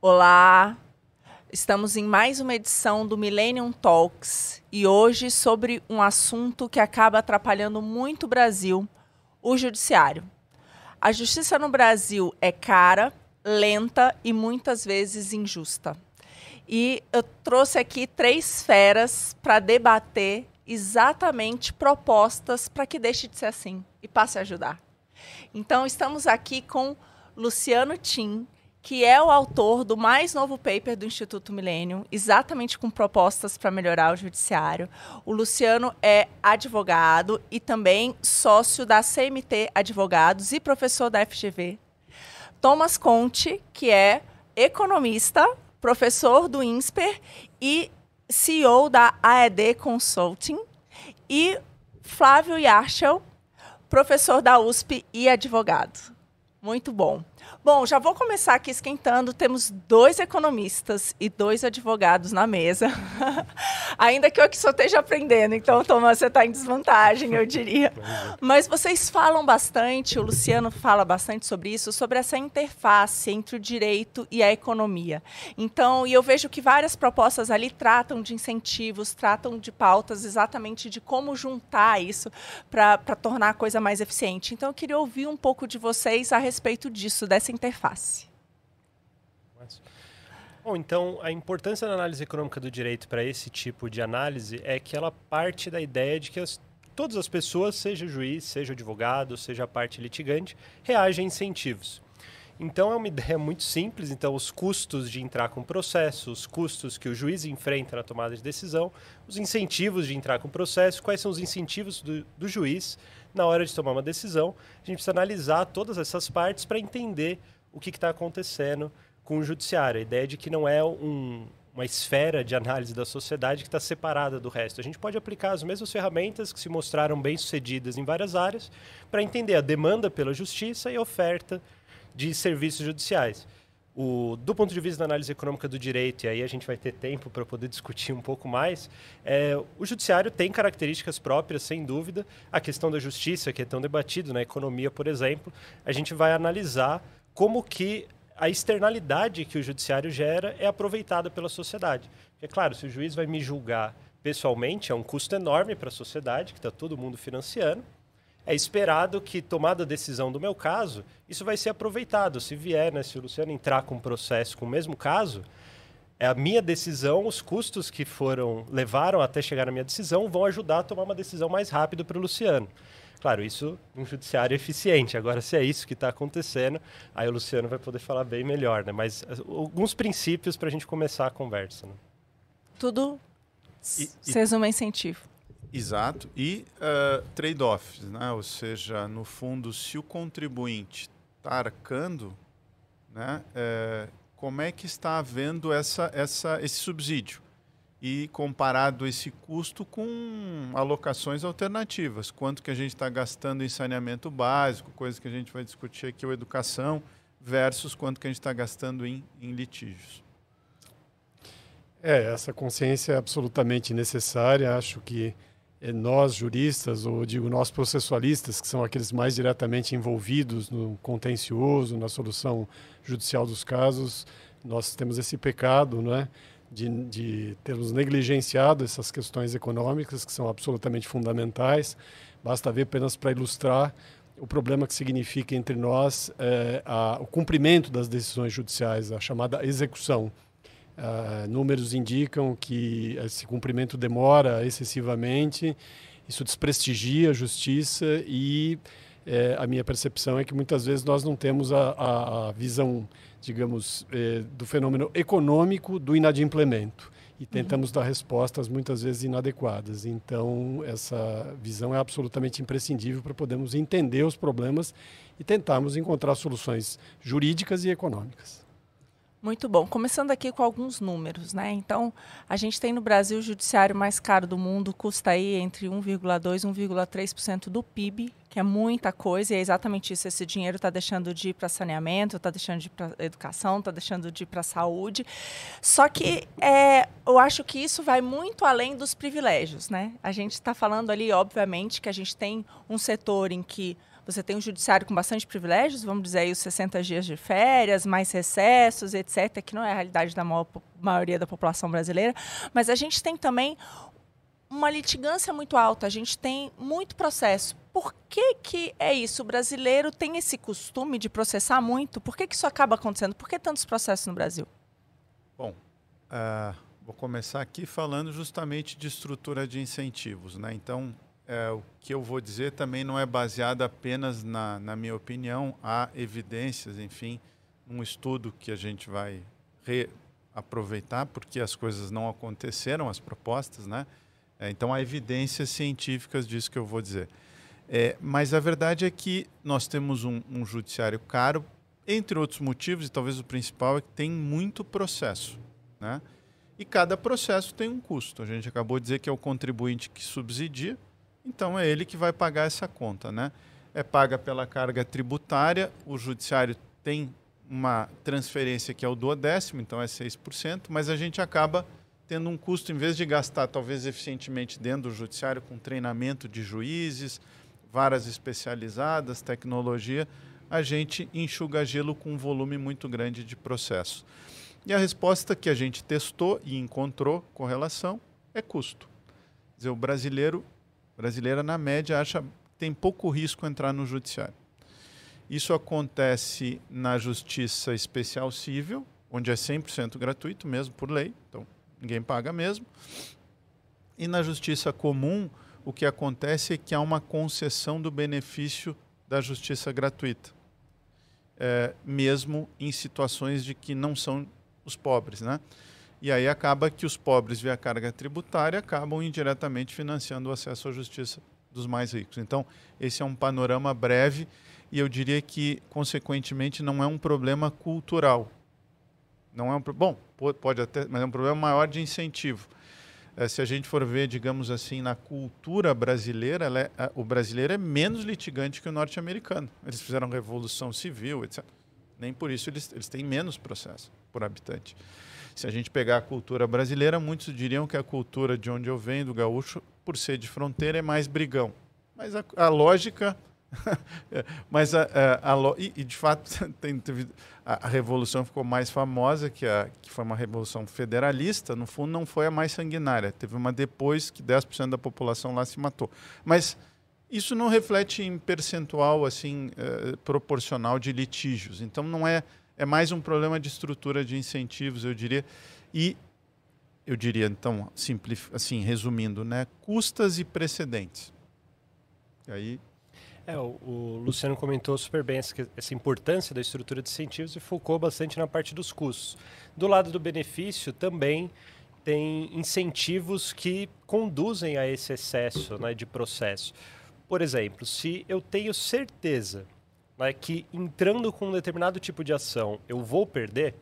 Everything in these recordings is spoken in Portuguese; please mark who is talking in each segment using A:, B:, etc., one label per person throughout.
A: Olá, estamos em mais uma edição do Millennium Talks e hoje sobre um assunto que acaba atrapalhando muito o Brasil, o judiciário. A justiça no Brasil é cara, lenta e muitas vezes injusta. E eu trouxe aqui três feras para debater exatamente propostas para que deixe de ser assim e passe a ajudar. Então, estamos aqui com Luciano Tim, que é o autor do mais novo paper do Instituto Millennium, exatamente com propostas para melhorar o judiciário. O Luciano é advogado e também sócio da CMT Advogados e professor da FGV. Thomas Conte, que é economista, professor do INSPER e CEO da AED Consulting. E Flávio Yarchel, professor da USP e advogado. Muito bom. Bom, já vou começar aqui esquentando. Temos dois economistas e dois advogados na mesa. Ainda que eu aqui só esteja aprendendo, então, Thomas, você está em desvantagem, eu diria. Mas vocês falam bastante, o Luciano fala bastante sobre isso, sobre essa interface entre o direito e a economia. Então, e eu vejo que várias propostas ali tratam de incentivos, tratam de pautas exatamente de como juntar isso para tornar a coisa mais eficiente. Então, eu queria ouvir um pouco de vocês a respeito disso, dessa interface.
B: Bom, então a importância da análise econômica do direito para esse tipo de análise é que ela parte da ideia de que as, todas as pessoas, seja juiz, seja advogado, seja parte litigante, reagem a incentivos. Então é uma ideia muito simples. Então, os custos de entrar com processo, os custos que o juiz enfrenta na tomada de decisão, os incentivos de entrar com processo, quais são os incentivos do, do juiz na hora de tomar uma decisão. A gente precisa analisar todas essas partes para entender o que está acontecendo com o judiciário. A ideia de que não é um, uma esfera de análise da sociedade que está separada do resto. A gente pode aplicar as mesmas ferramentas que se mostraram bem-sucedidas em várias áreas para entender a demanda pela justiça e a oferta de serviços judiciais. O, do ponto de vista da análise econômica do direito, e aí a gente vai ter tempo para poder discutir um pouco mais, é, o judiciário tem características próprias, sem dúvida. A questão da justiça, que é tão debatido na economia, por exemplo, a gente vai analisar como que a externalidade que o judiciário gera é aproveitada pela sociedade. É claro, se o juiz vai me julgar pessoalmente, é um custo enorme para a sociedade, que está todo mundo financiando, é esperado que, tomada a decisão do meu caso, isso vai ser aproveitado. Se vier, né, se o Luciano entrar com um processo com o mesmo caso, é a minha decisão, os custos que foram levaram até chegar na minha decisão vão ajudar a tomar uma decisão mais rápido para o Luciano. Claro, isso um judiciário eficiente. Agora, se é isso que está acontecendo, aí o Luciano vai poder falar bem melhor, né? Mas alguns princípios para a gente começar a conversa. Né?
A: Tudo se resume a incentivo.
C: Exato. E uh, trade-offs, né? ou seja, no fundo, se o contribuinte está arcando, né, é, como é que está havendo essa, essa, esse subsídio? E comparado esse custo com alocações alternativas. Quanto que a gente está gastando em saneamento básico, coisa que a gente vai discutir aqui, ou educação, versus quanto que a gente está gastando em, em litígios.
D: É, essa consciência é absolutamente necessária. Acho que nós juristas, ou digo nós processualistas, que são aqueles mais diretamente envolvidos no contencioso, na solução judicial dos casos, nós temos esse pecado, não é? De, de termos negligenciado essas questões econômicas que são absolutamente fundamentais. Basta ver apenas para ilustrar o problema que significa entre nós é, a, o cumprimento das decisões judiciais, a chamada execução. Uh, números indicam que esse cumprimento demora excessivamente, isso desprestigia a justiça e eh, a minha percepção é que muitas vezes nós não temos a, a, a visão, digamos, eh, do fenômeno econômico do inadimplemento e uhum. tentamos uhum. dar respostas muitas vezes inadequadas. Então, essa visão é absolutamente imprescindível para podermos entender os problemas e tentarmos encontrar soluções jurídicas e econômicas.
A: Muito bom. Começando aqui com alguns números, né? Então, a gente tem no Brasil o judiciário mais caro do mundo, custa aí entre 1,2 e 1,3% do PIB, que é muita coisa, e é exatamente isso. Esse dinheiro está deixando de ir para saneamento, está deixando de ir para educação, está deixando de ir para saúde. Só que é, eu acho que isso vai muito além dos privilégios, né? A gente está falando ali, obviamente, que a gente tem um setor em que Você tem um judiciário com bastante privilégios, vamos dizer aí os 60 dias de férias, mais recessos, etc., que não é a realidade da maior, maioria da população brasileira, mas a gente tem também uma litigância muito alta, a gente tem muito processo. Por que, que é isso? O brasileiro tem esse costume de processar muito? Por que, que isso acaba acontecendo? Por que tantos processos no Brasil?
C: Bom, uh, vou começar aqui falando justamente de estrutura de incentivos. Né? Então, é, o que eu vou dizer também não é baseado apenas na, na minha opinião, há evidências, enfim, um estudo que a gente vai reaproveitar, porque as coisas não aconteceram, as propostas, né? É, então há evidências científicas disso que eu vou dizer. É, mas a verdade é que nós temos um, um, judiciário caro, entre outros motivos, e talvez o principal é que tem muito processo. Né? E cada processo tem um custo. A gente acabou de dizer que é o contribuinte que subsidia, então é ele que vai pagar essa conta. Né? É paga pela carga tributária, o judiciário tem uma transferência que é o duodécimo, então é 6%, mas a gente acaba tendo um custo, em vez de gastar talvez eficientemente dentro do judiciário com treinamento de juízes, varas especializadas, tecnologia, a gente enxuga gelo com um volume muito grande de processo. E a resposta que a gente testou e encontrou correlação é custo. Quer dizer, o brasileiro, brasileira na média acha tem pouco risco entrar no judiciário. Isso acontece na justiça especial civil, onde é 100% gratuito mesmo por lei. Então, ninguém paga mesmo. E na justiça comum, o que acontece é que há uma concessão do benefício da justiça gratuita, é, mesmo em situações de que não são os pobres, né? E aí acaba que os pobres, via carga tributária, acabam indiretamente financiando o acesso à justiça dos mais ricos. Então, esse é um panorama breve e eu diria que, consequentemente, não é um problema cultural. Não é um bom, pode até, mas é um problema maior de incentivo. É, se a gente for ver, digamos assim, na cultura brasileira, é, a, o brasileiro é menos litigante que o norte-americano. Eles fizeram revolução civil, etc. Nem por isso eles, eles têm menos processo por habitante. Se a gente pegar a cultura brasileira, muitos diriam que a cultura de onde eu venho, do gaúcho, por ser de fronteira, é mais brigão. Mas a, a lógica Mas a, a, a, e, de fato tem, teve, a, a, revolução ficou mais famosa que a que foi uma revolução federalista. No fundo, não foi a mais sanguinária. Teve uma depois que 10% da população lá se matou. Mas isso não reflete em percentual assim eh, proporcional de litígios. Então não é é mais um problema de estrutura de incentivos, eu diria. E eu diria então, simplif assim resumindo, né, custas e precedentes. E aí
B: é, o, o, Luciano comentou super bem essa, essa, importância da estrutura de incentivos e focou bastante na parte dos custos. Do lado do benefício, também tem incentivos que conduzem a esse excesso né, de processo. Por exemplo, se eu tenho certeza né, que entrando com um determinado tipo de ação eu vou perder,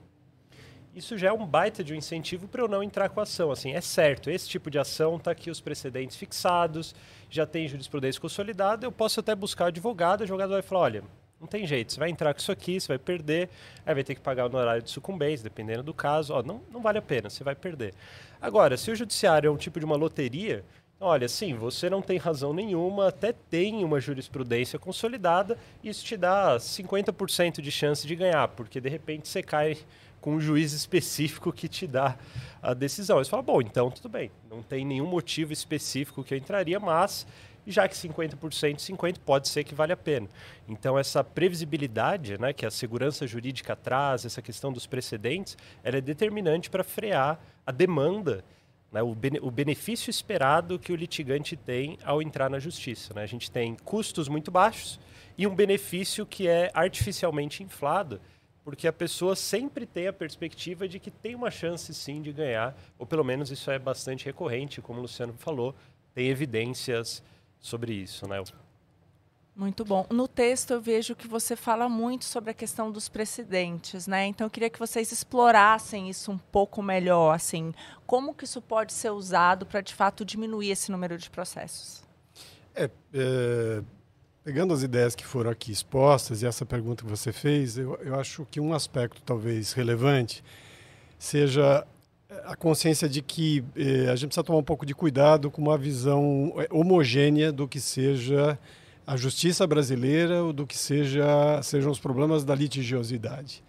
B: isso já é um baita de um incentivo para eu não entrar com a ação. Assim, é certo, esse tipo de ação está aqui os precedentes fixados, já tem jurisprudência consolidada, eu posso até buscar advogado, o advogado vai falar, olha, não tem jeito, você vai entrar com isso aqui, você vai perder, aí vai ter que pagar no horário de sucumbência, dependendo do caso, ó, não, não vale a pena, você vai perder. Agora, se o judiciário é um tipo de uma loteria, olha, sim, você não tem razão nenhuma, até tem uma jurisprudência consolidada, isso te dá 50% de chance de ganhar, porque de repente você cai com um juiz específico que te dá a decisão. Você fala, bom, então tudo bem, não tem nenhum motivo específico que eu entraria, mas já que 50%, 50% pode ser que vale a pena. Então, essa previsibilidade né, que a segurança jurídica traz, essa questão dos precedentes, ela é determinante para frear a demanda, né, o, o, benefício esperado que o litigante tem ao entrar na justiça. Né? A gente tem custos muito baixos e um benefício que é artificialmente inflado porque a pessoa sempre tem a perspectiva de que tem uma chance sim de ganhar, ou pelo menos isso é bastante recorrente, como o Luciano falou, tem evidências sobre isso, né?
A: Muito bom. No texto eu vejo que você fala muito sobre a questão dos precedentes, né? Então eu queria que vocês explorassem isso um pouco melhor, assim, como que isso pode ser usado para de fato diminuir esse número de processos.
D: É, é, Pegando as ideias que foram aqui expostas e essa pergunta que você fez, eu, eu acho que um aspecto talvez relevante seja a consciência de que eh, a gente precisa tomar um pouco de cuidado com uma visão eh, homogênea do que seja a justiça brasileira do que seja, sejam os problemas da litigiosidade.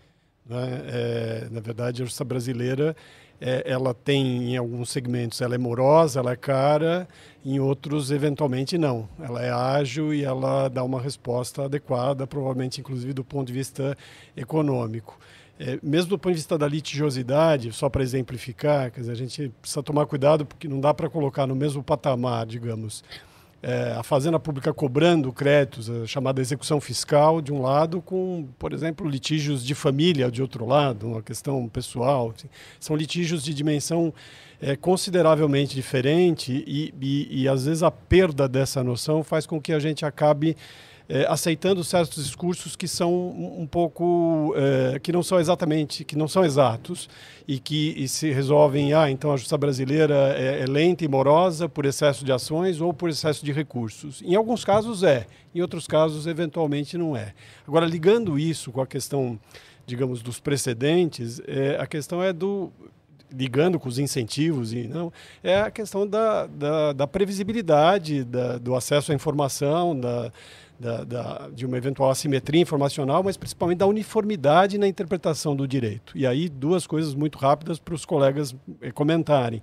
D: Né? É, na verdade, a justiça brasileira é, ela tem em alguns segmentos ela é morosa, ela é cara, em outros eventualmente não. Ela é ágil e ela dá uma resposta adequada, provavelmente inclusive do ponto de vista econômico. É, mesmo do ponto de vista da litigiosidade, só para exemplificar, quer dizer, a gente precisa tomar cuidado porque não dá para colocar no mesmo patamar, digamos, é, a Fazenda Pública cobrando créditos, a chamada execução fiscal, de um lado, com, por exemplo, litígios de família, de outro lado, uma questão pessoal. Assim. São litígios de dimensão é, consideravelmente diferente e, e, e, às vezes, a perda dessa noção faz com que a gente acabe é, aceitando certos discursos que são um, um pouco é, que não são exatamente que não são exatos e que e se resolvem ah então a justiça brasileira é, é, lenta e morosa por excesso de ações ou por excesso de recursos. Em alguns casos é em outros casos eventualmente não é. Agora ligando isso com a questão digamos dos precedentes é, a questão é do ligando com os incentivos e não é a questão da, da, da previsibilidade da, do acesso à informação da da, da, de uma eventual assimetria informacional, mas principalmente da uniformidade na interpretação do direito. E aí, duas coisas muito rápidas para os colegas eh, comentarem.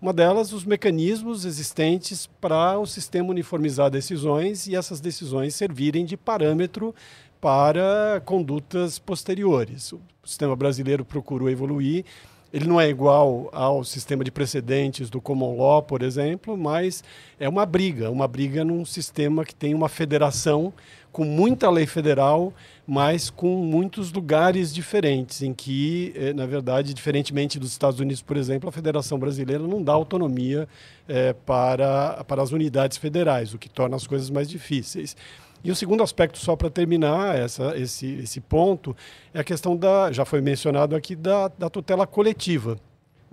D: Uma delas, os mecanismos existentes para o sistema uniformizar decisões e essas decisões servirem de parâmetro para condutas posteriores. O sistema brasileiro procurou evoluir ele não é igual ao sistema de precedentes do common law, por exemplo, mas é uma briga, uma briga num sistema que tem uma federação com muita lei federal, mas com muitos lugares diferentes, em que, eh, na verdade, diferentemente dos Estados Unidos, por exemplo, a Federação Brasileira não dá autonomia é, para, para as unidades federais, o que torna as coisas mais difíceis. E o segundo aspecto, só para terminar essa, esse, esse ponto, é a questão da, já foi mencionado aqui, da, da tutela coletiva.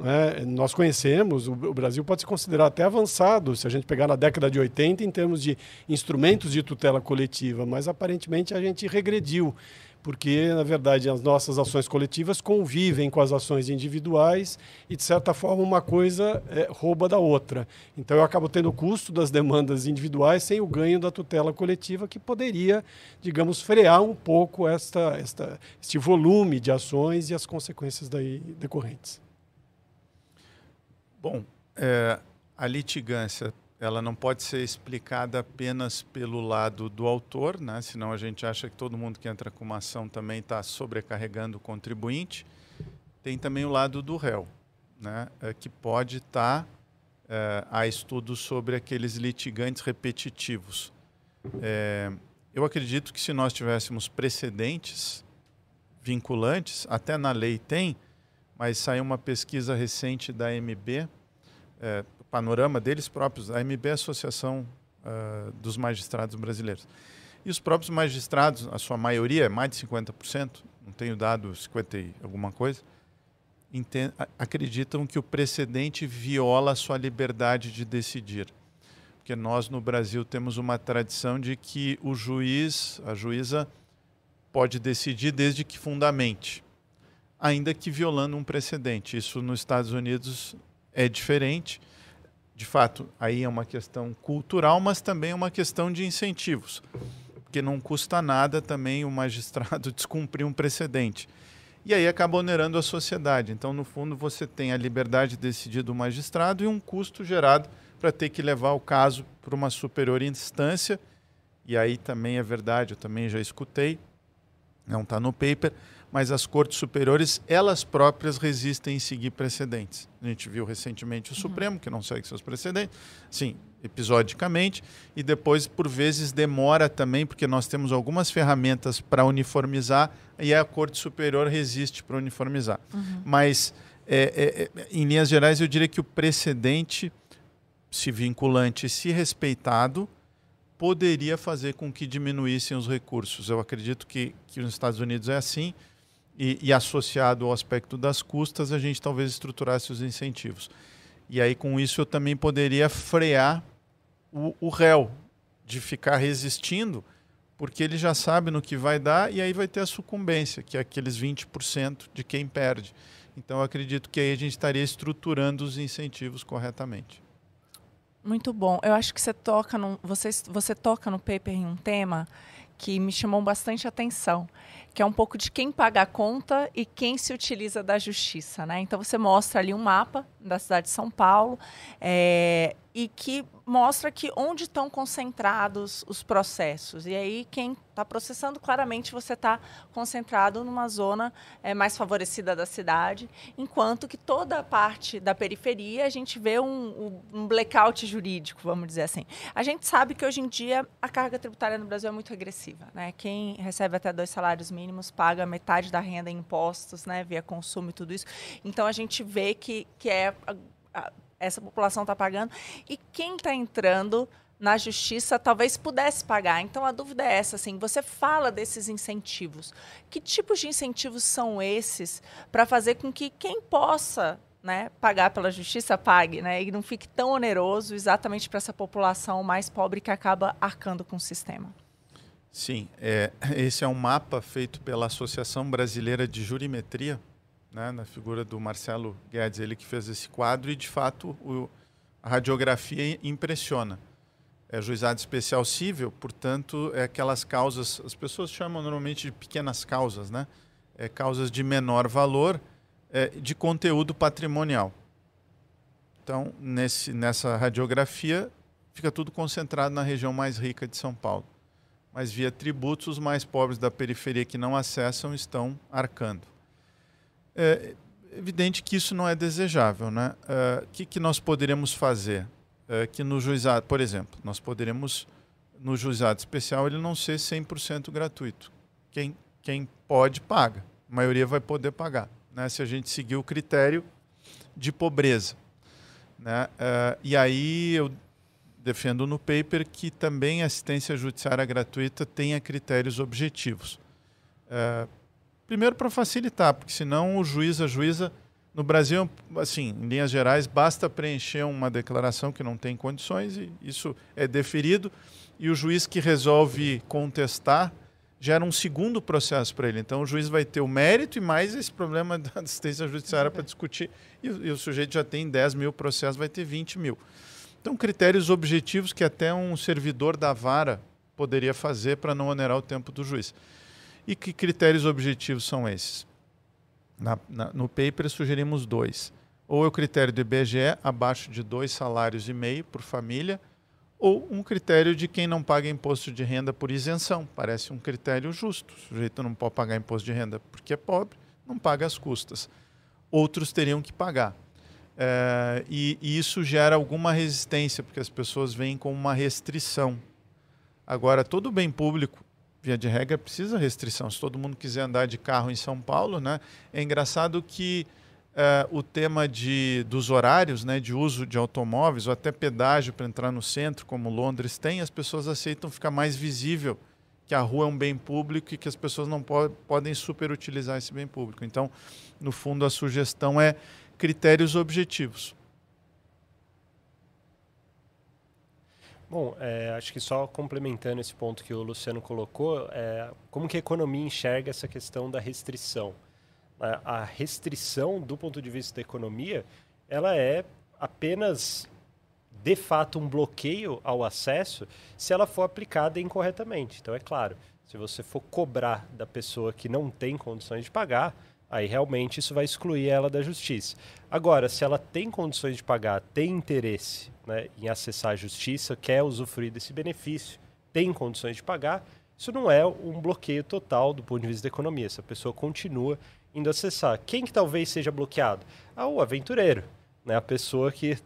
D: É, nós conhecemos, o, o, Brasil pode se considerar até avançado, se a gente pegar na década de 80, em termos de instrumentos de tutela coletiva, mas aparentemente a gente regrediu porque, na verdade, as nossas ações coletivas convivem com as ações individuais e, de certa forma, uma coisa é, rouba da outra. Então, eu acabo tendo o custo das demandas individuais sem o ganho da tutela coletiva, que poderia, digamos, frear um pouco esta, esta, este volume de ações e as consequências daí decorrentes.
C: Bom, é, a litigância ela não pode ser explicada apenas pelo lado do autor, né? senão a gente acha que todo mundo que entra com uma ação também está sobrecarregando o contribuinte. Tem também o lado do réu, né? É, que pode estar. Tá, é, há estudos sobre aqueles litigantes repetitivos. É, eu acredito que se nós tivéssemos precedentes vinculantes, até na lei tem, mas saiu uma pesquisa recente da MB, é, panorama deles próprios, a MB é a Associação uh, dos Magistrados Brasileiros. E os próprios magistrados, a sua maioria, mais de 50%, não tenho dado 50 e alguma coisa, acreditam que o precedente viola a sua liberdade de decidir. Porque nós no Brasil temos uma tradição de que o juiz, a juíza, pode decidir desde que fundamente, ainda que violando um precedente. Isso nos Estados Unidos é diferente de fato, aí é uma questão cultural, mas também é uma questão de incentivos, porque não custa nada também o magistrado descumprir um precedente. E aí acaba onerando a sociedade. Então, no fundo, você tem a liberdade de decidir do magistrado e um custo gerado para ter que levar o caso para uma superior instância. E aí também é verdade, eu também já escutei, não está no paper, mas as cortes superiores, elas próprias resistem em seguir precedentes. A gente viu recentemente o uhum. Supremo, que não segue seus precedentes, sim, episodicamente, e depois, por vezes, demora também, porque nós temos algumas ferramentas para uniformizar, e a Corte Superior resiste para uniformizar. Uhum. Mas, é, é, é, em linhas gerais, eu diria que o precedente, se vinculante, se respeitado, poderia fazer com que diminuíssem os recursos. Eu acredito que, que nos Estados Unidos é assim, e, e, associado ao aspecto das custas, a gente talvez estruturasse os incentivos. E aí, com isso, eu também poderia frear o, o réu de ficar resistindo, porque ele já sabe no que vai dar e aí vai ter a sucumbência, que é aqueles 20% de quem perde. Então, eu acredito que aí a gente estaria estruturando os incentivos corretamente.
A: Muito bom. Eu acho que você toca no, você, você toca no paper em um tema que me chamou bastante atenção, que é um pouco de quem paga a conta e quem se utiliza da justiça. Né? Então, você mostra ali um mapa da cidade de São Paulo é, e que mostra que onde estão concentrados os processos. E aí, quem está processando, claramente você está concentrado numa zona é, mais favorecida da cidade, enquanto que toda a parte da periferia a gente vê um, um, blackout jurídico, vamos dizer assim. A gente sabe que hoje em dia a carga tributária no Brasil é muito agressiva. Né? Quem recebe até dois salários mínimos paga metade da renda em impostos, né, via consumo e tudo isso. Então a gente vê que, que é. Essa população está pagando. E quem está entrando na justiça talvez pudesse pagar. Então a dúvida é essa, assim, você fala desses incentivos. Que tipos de incentivos são esses para fazer com que quem possa né, pagar pela justiça pague, né, e não fique tão oneroso exatamente para essa população mais pobre que acaba arcando com o sistema?
C: Sim, é, esse é um mapa feito pela Associação Brasileira de Jurimetria, né, na figura do Marcelo Guedes, ele que fez esse quadro e de fato o, a radiografia impressiona. É juizado especial civil, portanto, é aquelas causas, as pessoas chamam normalmente de pequenas causas, né? É causas de menor valor, é, de conteúdo patrimonial. Então, nesse, nessa radiografia, fica tudo concentrado na região mais rica de São Paulo. Mas via tributos, os mais pobres da periferia que não acessam estão arcando. É evidente que isso não é desejável. Né? O é, que, que nós poderíamos fazer? É, que no juizado, por exemplo, nós poderíamos, no juizado especial, ele não ser 100% gratuito. Quem, quem pode, paga. A maioria vai poder pagar, né? se a gente seguir o critério de pobreza. Né? Uh, e aí eu defendo no paper que também assistência judiciária gratuita tenha critérios objetivos. Uh, Primeiro para facilitar, porque senão o juiz, a juíza, no Brasil, assim, em linhas gerais, basta preencher uma declaração que não tem condições e isso é deferido e o juiz que resolve contestar gera um segundo processo para ele. Então o juiz vai ter o mérito e mais esse problema da assistência judiciária para discutir e, e, o sujeito já tem 10 mil processos, vai ter 20 mil. Então critérios objetivos que até um servidor da vara poderia fazer para não onerar o tempo do juiz. E que critérios objetivos são esses? Na, na, no paper sugerimos dois. Ou é o critério do IBGE, abaixo de dois salários e meio por família, ou um critério de quem não paga imposto de renda por isenção. Parece um critério justo. O sujeito não pode pagar imposto de renda porque é pobre, não paga as custas. Outros teriam que pagar. É, e, e isso gera alguma resistência, porque as pessoas veem como uma restrição. Agora, todo bem público via de regra, precisa restrição. Se todo mundo quiser andar de carro em São Paulo, né? É engraçado que uh, o tema de, dos horários, né, de uso de automóveis, ou até pedágio para entrar no centro, como Londres tem, as pessoas aceitam ficar mais visível que a rua é um bem público e que as pessoas não po podem superutilizar esse bem público. Então, no fundo, a sugestão é critérios objetivos.
B: Bom, é, acho que só complementando esse ponto que o Luciano colocou, é, como que a economia enxerga essa questão da restrição? A, a restrição, do ponto de vista da economia, ela é apenas de fato um bloqueio ao acesso se ela for aplicada incorretamente. Então, é claro, se você for cobrar da pessoa que não tem condições de pagar, aí realmente isso vai excluir ela da justiça. Agora, se ela tem condições de pagar, tem interesse né, em acessar a justiça, quer usufruir desse benefício, tem condições de pagar, isso não é um bloqueio total do ponto de vista da economia. Essa pessoa continua indo acessar. Quem que talvez seja bloqueado? Ah, o aventureiro, né? A pessoa que,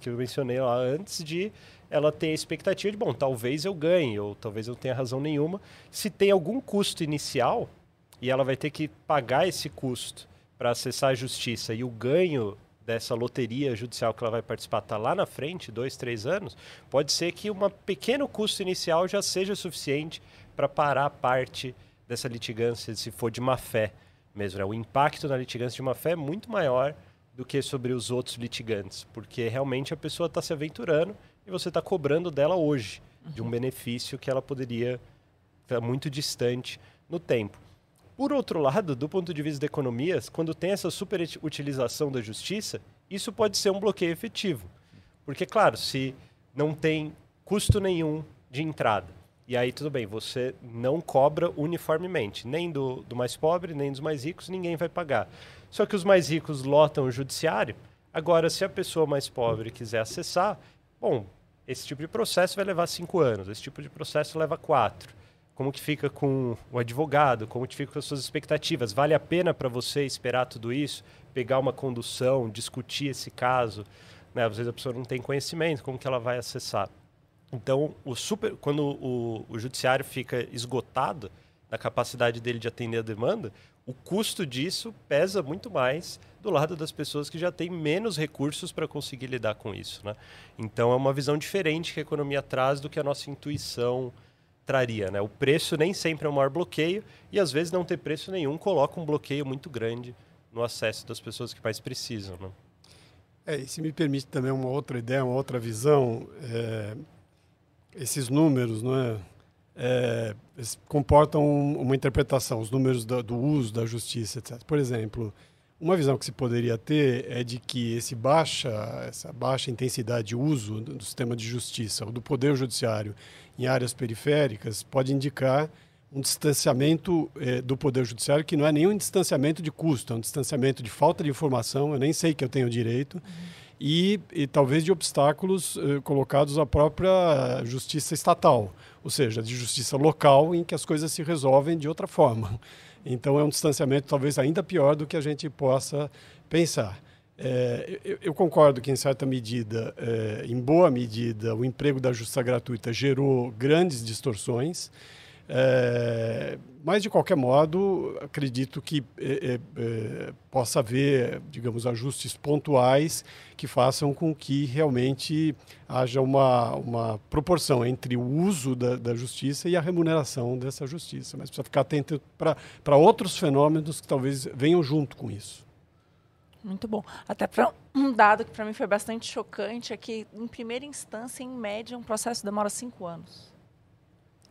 B: que eu mencionei lá antes de ela ter a expectativa de, bom, talvez eu ganhe, ou talvez eu tenha razão nenhuma. Se tem algum custo inicial e ela vai ter que pagar esse custo para acessar a justiça e o ganho dessa loteria judicial que ela vai participar está lá na frente, dois, três anos, pode ser que um pequeno custo inicial já seja suficiente para parar parte dessa litigância, se for de má fé mesmo. Né? O impacto na litigância de má fé é muito maior do que sobre os outros litigantes, porque realmente a pessoa está se aventurando e você está cobrando dela hoje de um uhum. benefício que ela poderia estar muito distante no tempo. Por outro lado, do ponto de vista da economia, quando tem essa superutilização da justiça, isso pode ser um bloqueio efetivo. Porque, claro, se não tem custo nenhum de entrada. E aí, tudo bem, você não cobra uniformemente, nem do, do mais pobre, nem dos mais ricos, ninguém vai pagar. Só que os mais ricos lotam o judiciário. Agora, se a pessoa mais pobre quiser acessar, bom, esse tipo de processo vai levar cinco anos, esse tipo de processo leva quatro. Como que fica com o advogado? Como que fica com as suas expectativas? Vale a pena para você esperar tudo isso, pegar uma condução, discutir esse caso? Né? Às vezes a pessoa não tem conhecimento, como que ela vai acessar? Então, o super, quando o, o judiciário fica esgotado na capacidade dele de atender a demanda, o custo disso pesa muito mais do lado das pessoas que já têm menos recursos para conseguir lidar com isso. Né? Então, é uma visão diferente que a economia traz do que a nossa intuição traria. Né? O preço nem sempre é o maior bloqueio e, às vezes, não ter preço nenhum coloca um bloqueio muito grande no acesso das pessoas que mais precisam. Né?
D: É, e se me permite também uma outra ideia, uma outra visão, é, esses números, não é? é comportam uma interpretação, os números do, do, uso da justiça, etc. Por exemplo, uma visão que se poderia ter é de que esse baixa, essa baixa intensidade de uso do sistema de justiça ou do poder judiciário em áreas periféricas pode indicar um distanciamento eh, do poder judiciário que não é nenhum distanciamento de custo, é um distanciamento de falta de informação, eu nem sei que eu tenho direito. Uhum e, e talvez de obstáculos eh, colocados à própria justiça estatal, ou seja, de justiça local em que as coisas se resolvem de outra forma. Então é um distanciamento talvez ainda pior do que a gente possa pensar. É, eu, eu, concordo que, em certa medida, é, em boa medida, o emprego da justiça gratuita gerou grandes distorções. É, mas, de qualquer modo, acredito que é, é, é, possa haver, digamos, ajustes pontuais que façam com que realmente haja uma, uma proporção entre o uso da, da justiça e a remuneração dessa justiça. Mas precisa ficar atento para outros fenômenos que talvez venham junto com isso.
A: Muito bom. Até para um dado que para mim foi bastante chocante é que, em primeira instância, em média, um processo demora cinco anos.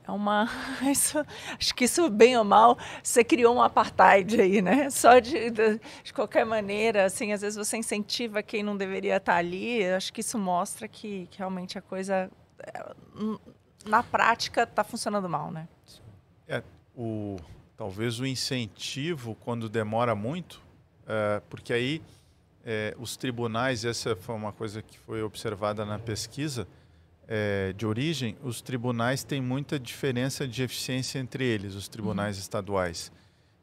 A: É uma. Isso, acho que isso, bem ou mal, você criou um apartheid aí, né? Só de, de, de, qualquer maneira, assim, às vezes você incentiva quem não deveria estar ali. Acho que isso mostra que, que realmente a coisa, é, na prática, está funcionando mal, né?
C: É, o, talvez o incentivo, quando demora muito, é, porque aí é, os tribunais, essa foi uma coisa que foi observada na pesquisa, é, de origem, os tribunais têm muita diferença de eficiência entre eles, os tribunais uhum. estaduais.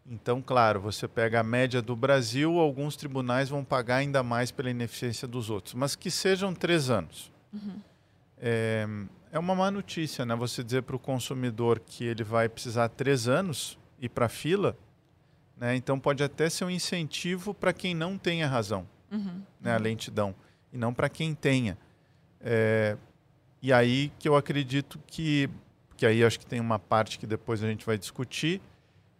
C: Então, claro, você pega a média do Brasil, alguns tribunais vão pagar ainda mais pela ineficiência dos outros, mas que sejam três anos. Uhum. É, é uma má notícia, né? Você dizer para o consumidor que ele vai precisar três anos ir para a fila, né? Então pode até ser um incentivo para quem não tenha razão, uhum. né? A lentidão e não para quem tenha. É, e aí que eu acredito que, que aí acho que tem uma parte que depois a gente vai discutir,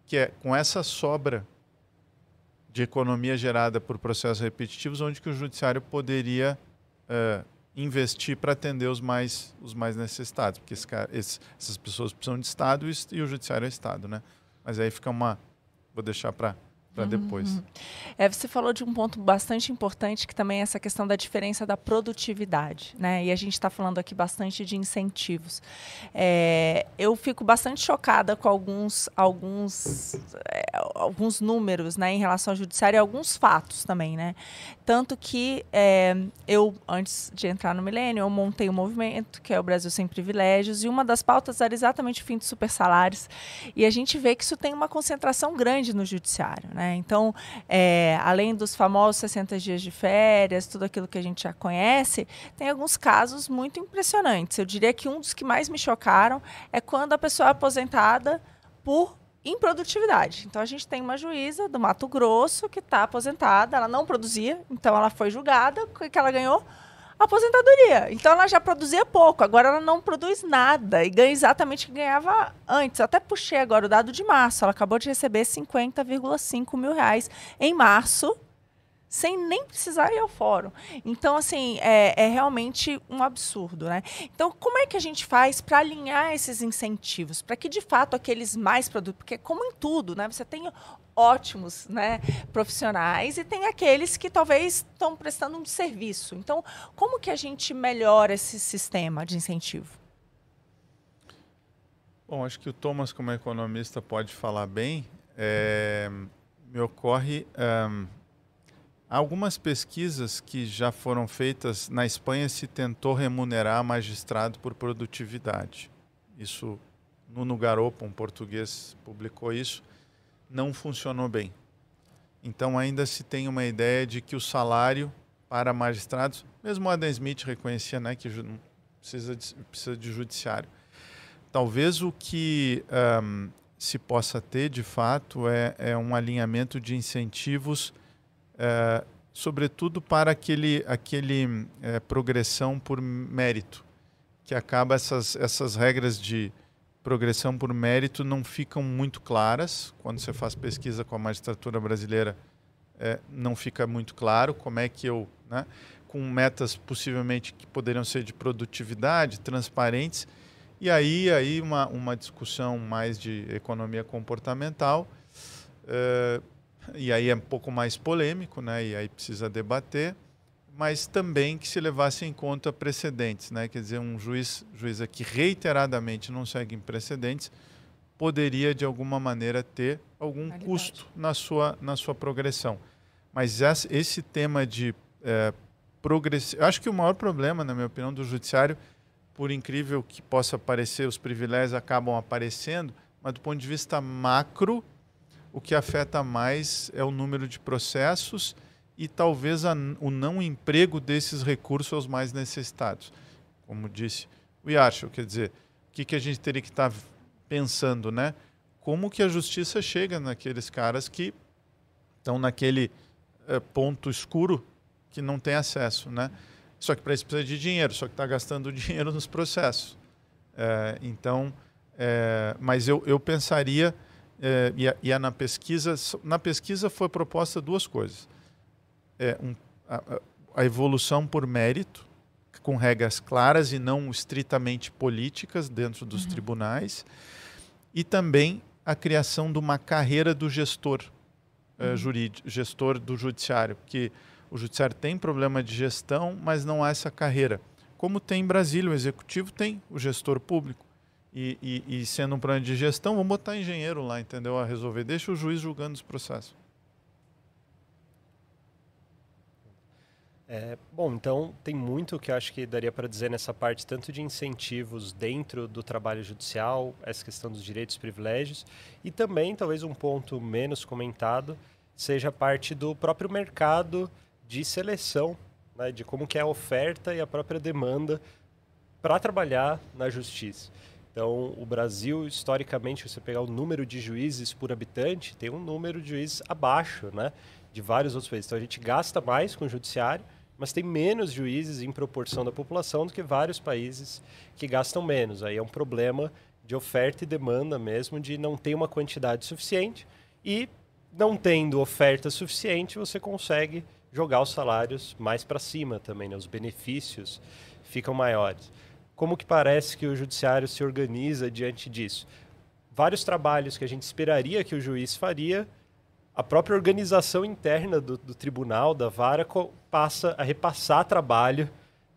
C: que é com essa sobra de economia gerada por processos repetitivos, onde que o judiciário poderia uh, investir para atender os mais, os mais necessitados, porque esse, esse, essas pessoas precisam de Estado e, e o judiciário é Estado, né? Mas aí fica uma, vou deixar para para uhum, depois. Uhum.
A: É, você falou de um ponto bastante importante que também é essa questão da diferença da produtividade, né? E a gente está falando aqui bastante de incentivos. É, eu fico bastante chocada com alguns alguns é, alguns números, né, em relação ao judiciário e alguns fatos também, né? Tanto que é, eu antes de entrar no Milênio eu montei um movimento que é o Brasil sem privilégios e uma das pautas era exatamente o fim dos super salários e a gente vê que isso tem uma concentração grande no judiciário, né? Né? Então, é, além dos famosos 60 dias de férias, tudo aquilo que a gente já conhece, tem alguns casos muito impressionantes. Eu diria que um dos que mais me chocaram é quando a pessoa é aposentada por improdutividade. Então a gente tem uma juíza do Mato Grosso que está aposentada, ela não produzia, então ela foi julgada, o que ela ganhou? Aposentadoria. Então ela já produzia pouco, agora ela não produz nada e ganha exatamente o que ganhava antes. Eu até puxei agora o dado de março. Ela acabou de receber 50,5 mil reais em março, sem nem precisar ir ao fórum. Então, assim, é, é realmente um absurdo, né? Então, como é que a gente faz para alinhar esses incentivos? Para que, de fato, aqueles mais produtos... Porque, como em tudo, né? Você tem ótimos né, profissionais e tem aqueles que talvez estão prestando um serviço. Então, como que a gente melhora esse sistema de incentivo?
C: Bom, acho que o Thomas, como economista, pode falar bem. É, me ocorre um, algumas pesquisas que já foram feitas na Espanha se tentou remunerar magistrado por produtividade. Isso Nuno Garopo, um português, publicou isso. Não funcionou bem. Então ainda se tem uma ideia de que o salário para magistrados, mesmo Adam Smith reconhecia, né, que precisa de, precisa de judiciário Talvez o que um, se possa ter, de fato, é, é um alinhamento de incentivos, é, sobretudo para aquele, aquele é, progressão por mérito, que acaba essas, essas regras de progressão por mérito não ficam muito claras quando você faz pesquisa com a magistratura brasileira é, não fica muito claro como é que eu né, com metas possivelmente que poderiam ser de produtividade transparentes e aí, aí uma, uma discussão mais de economia comportamental, uh, e aí é um pouco mais polêmico, né? e aí precisa debater, mas também que se levasse em conta precedentes. Né? Quer dizer, um juiz, juiz que reiteradamente não segue precedentes poderia, de alguma maneira, ter algum Realidade. custo na sua, na sua progressão. Mas esse tema de é, progressão... Acho que o maior problema, na minha opinião, do judiciário por incrível que possa parecer, os privilégios acabam aparecendo, mas do ponto de vista macro, o que afeta mais é o número de processos e talvez a, o não emprego desses recursos aos mais necessitados. Como disse o Yarshall, quer dizer, o que, que a gente teria que estar tá pensando, né? Como que a justiça chega naqueles caras que estão naquele é, ponto escuro que não tem acesso, né? Só que para isso precisa de dinheiro, só que está gastando dinheiro nos processos. É, então, é, mas eu, eu pensaria, é, e, a, e a na pesquisa, na pesquisa foi proposta duas coisas. É, um, a, a evolução por mérito, com regras claras e não estritamente políticas dentro dos uhum. tribunais, e também a criação de uma carreira do gestor é, uhum. jurídico, gestor do judiciário, que o judiciário tem problema de gestão, mas não há essa carreira. Como tem em Brasília, o executivo tem o gestor público. E, e, e sendo um problema de gestão, vamos botar engenheiro lá, entendeu? A resolver. Deixa o juiz julgando os processos.
B: É, bom, então tem muito que eu acho que daria para dizer nessa parte, tanto de incentivos dentro do trabalho judicial, essa questão dos direitos e privilégios, e também, talvez um ponto menos comentado, seja parte do próprio mercado de seleção, né, de como que é a oferta e a própria demanda para trabalhar na justiça. Então, o Brasil, historicamente, se você pegar o número de juízes por habitante, tem um número de juízes abaixo né, de vários outros países. Então, a gente gasta mais com o judiciário, mas tem menos juízes em proporção da população do que vários países que gastam menos. Aí é um problema de oferta e demanda mesmo, de não ter uma quantidade suficiente e não tendo oferta suficiente, você consegue jogar os salários mais para cima também, né? os benefícios ficam maiores. Como que parece que o judiciário se organiza diante disso? Vários trabalhos que a gente esperaria que o juiz faria, a própria organização interna do, do tribunal, da vara, passa a repassar trabalho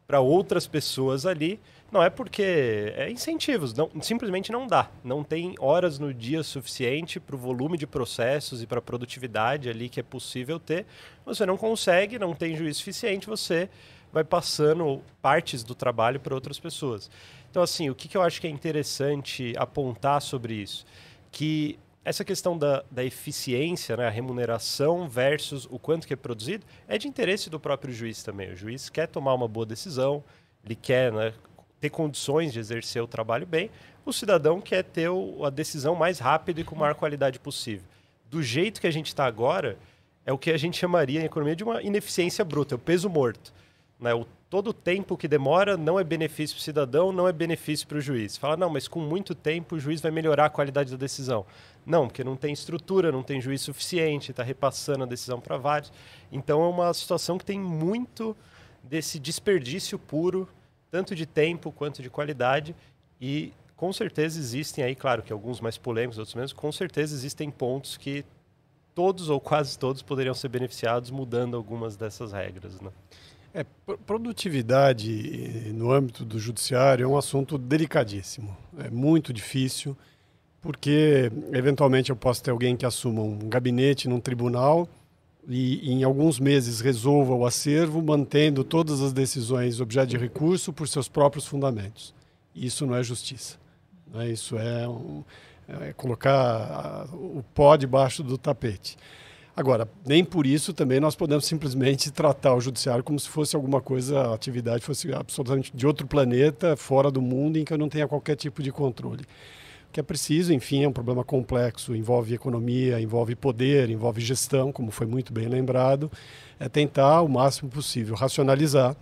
B: para outras pessoas ali, não é porque é incentivos, não, simplesmente não dá. Não tem horas no dia suficiente para o volume de processos e para a produtividade ali que é possível ter. Você não consegue, não tem juiz suficiente, você vai passando partes do trabalho para outras pessoas. Então, assim, o que, que eu acho que é interessante apontar sobre isso? Que essa questão da, da eficiência, né, a remuneração versus o quanto que é produzido, é de interesse do próprio juiz também. O juiz quer tomar uma boa decisão, ele quer né, ter condições de exercer o trabalho bem, o cidadão quer ter o, a decisão mais rápida e com maior qualidade possível. Do jeito que a gente está agora, é o que a gente chamaria em economia de uma ineficiência bruta, é o peso morto. Né? O, todo o tempo que demora não é benefício para o cidadão, não é benefício para o juiz. Fala, não, mas com muito tempo o juiz vai melhorar a qualidade da decisão. Não, porque não tem estrutura, não tem juiz suficiente, está repassando a decisão para vários. Então é uma situação que tem muito desse desperdício puro tanto de tempo quanto de qualidade. E com certeza existem aí, claro que alguns mais polêmicos, outros menos, com certeza existem pontos que todos ou quase todos poderiam ser beneficiados mudando algumas dessas regras. Né?
D: É, produtividade no âmbito do judiciário é um assunto delicadíssimo. É muito difícil, porque eventualmente eu posso ter alguém que assuma um gabinete num tribunal e em alguns meses resolva o acervo, mantendo todas as decisões objeto de recurso por seus próprios fundamentos. Isso não é justiça. Né? Isso é, um, é colocar o pó debaixo do tapete. Agora, nem por isso também nós podemos simplesmente tratar o judiciário como se fosse alguma coisa, a atividade fosse absolutamente de outro planeta, fora do mundo, em que eu não tenha qualquer tipo de controle. Que é preciso, enfim, é um problema complexo, envolve economia, envolve poder, envolve gestão, como foi muito bem lembrado, é tentar o máximo possível racionalizar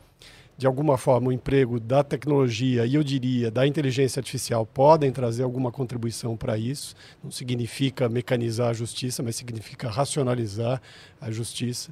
D: de alguma forma o emprego da tecnologia e eu diria da inteligência artificial podem trazer alguma contribuição para isso. Não significa mecanizar a justiça, mas significa racionalizar a justiça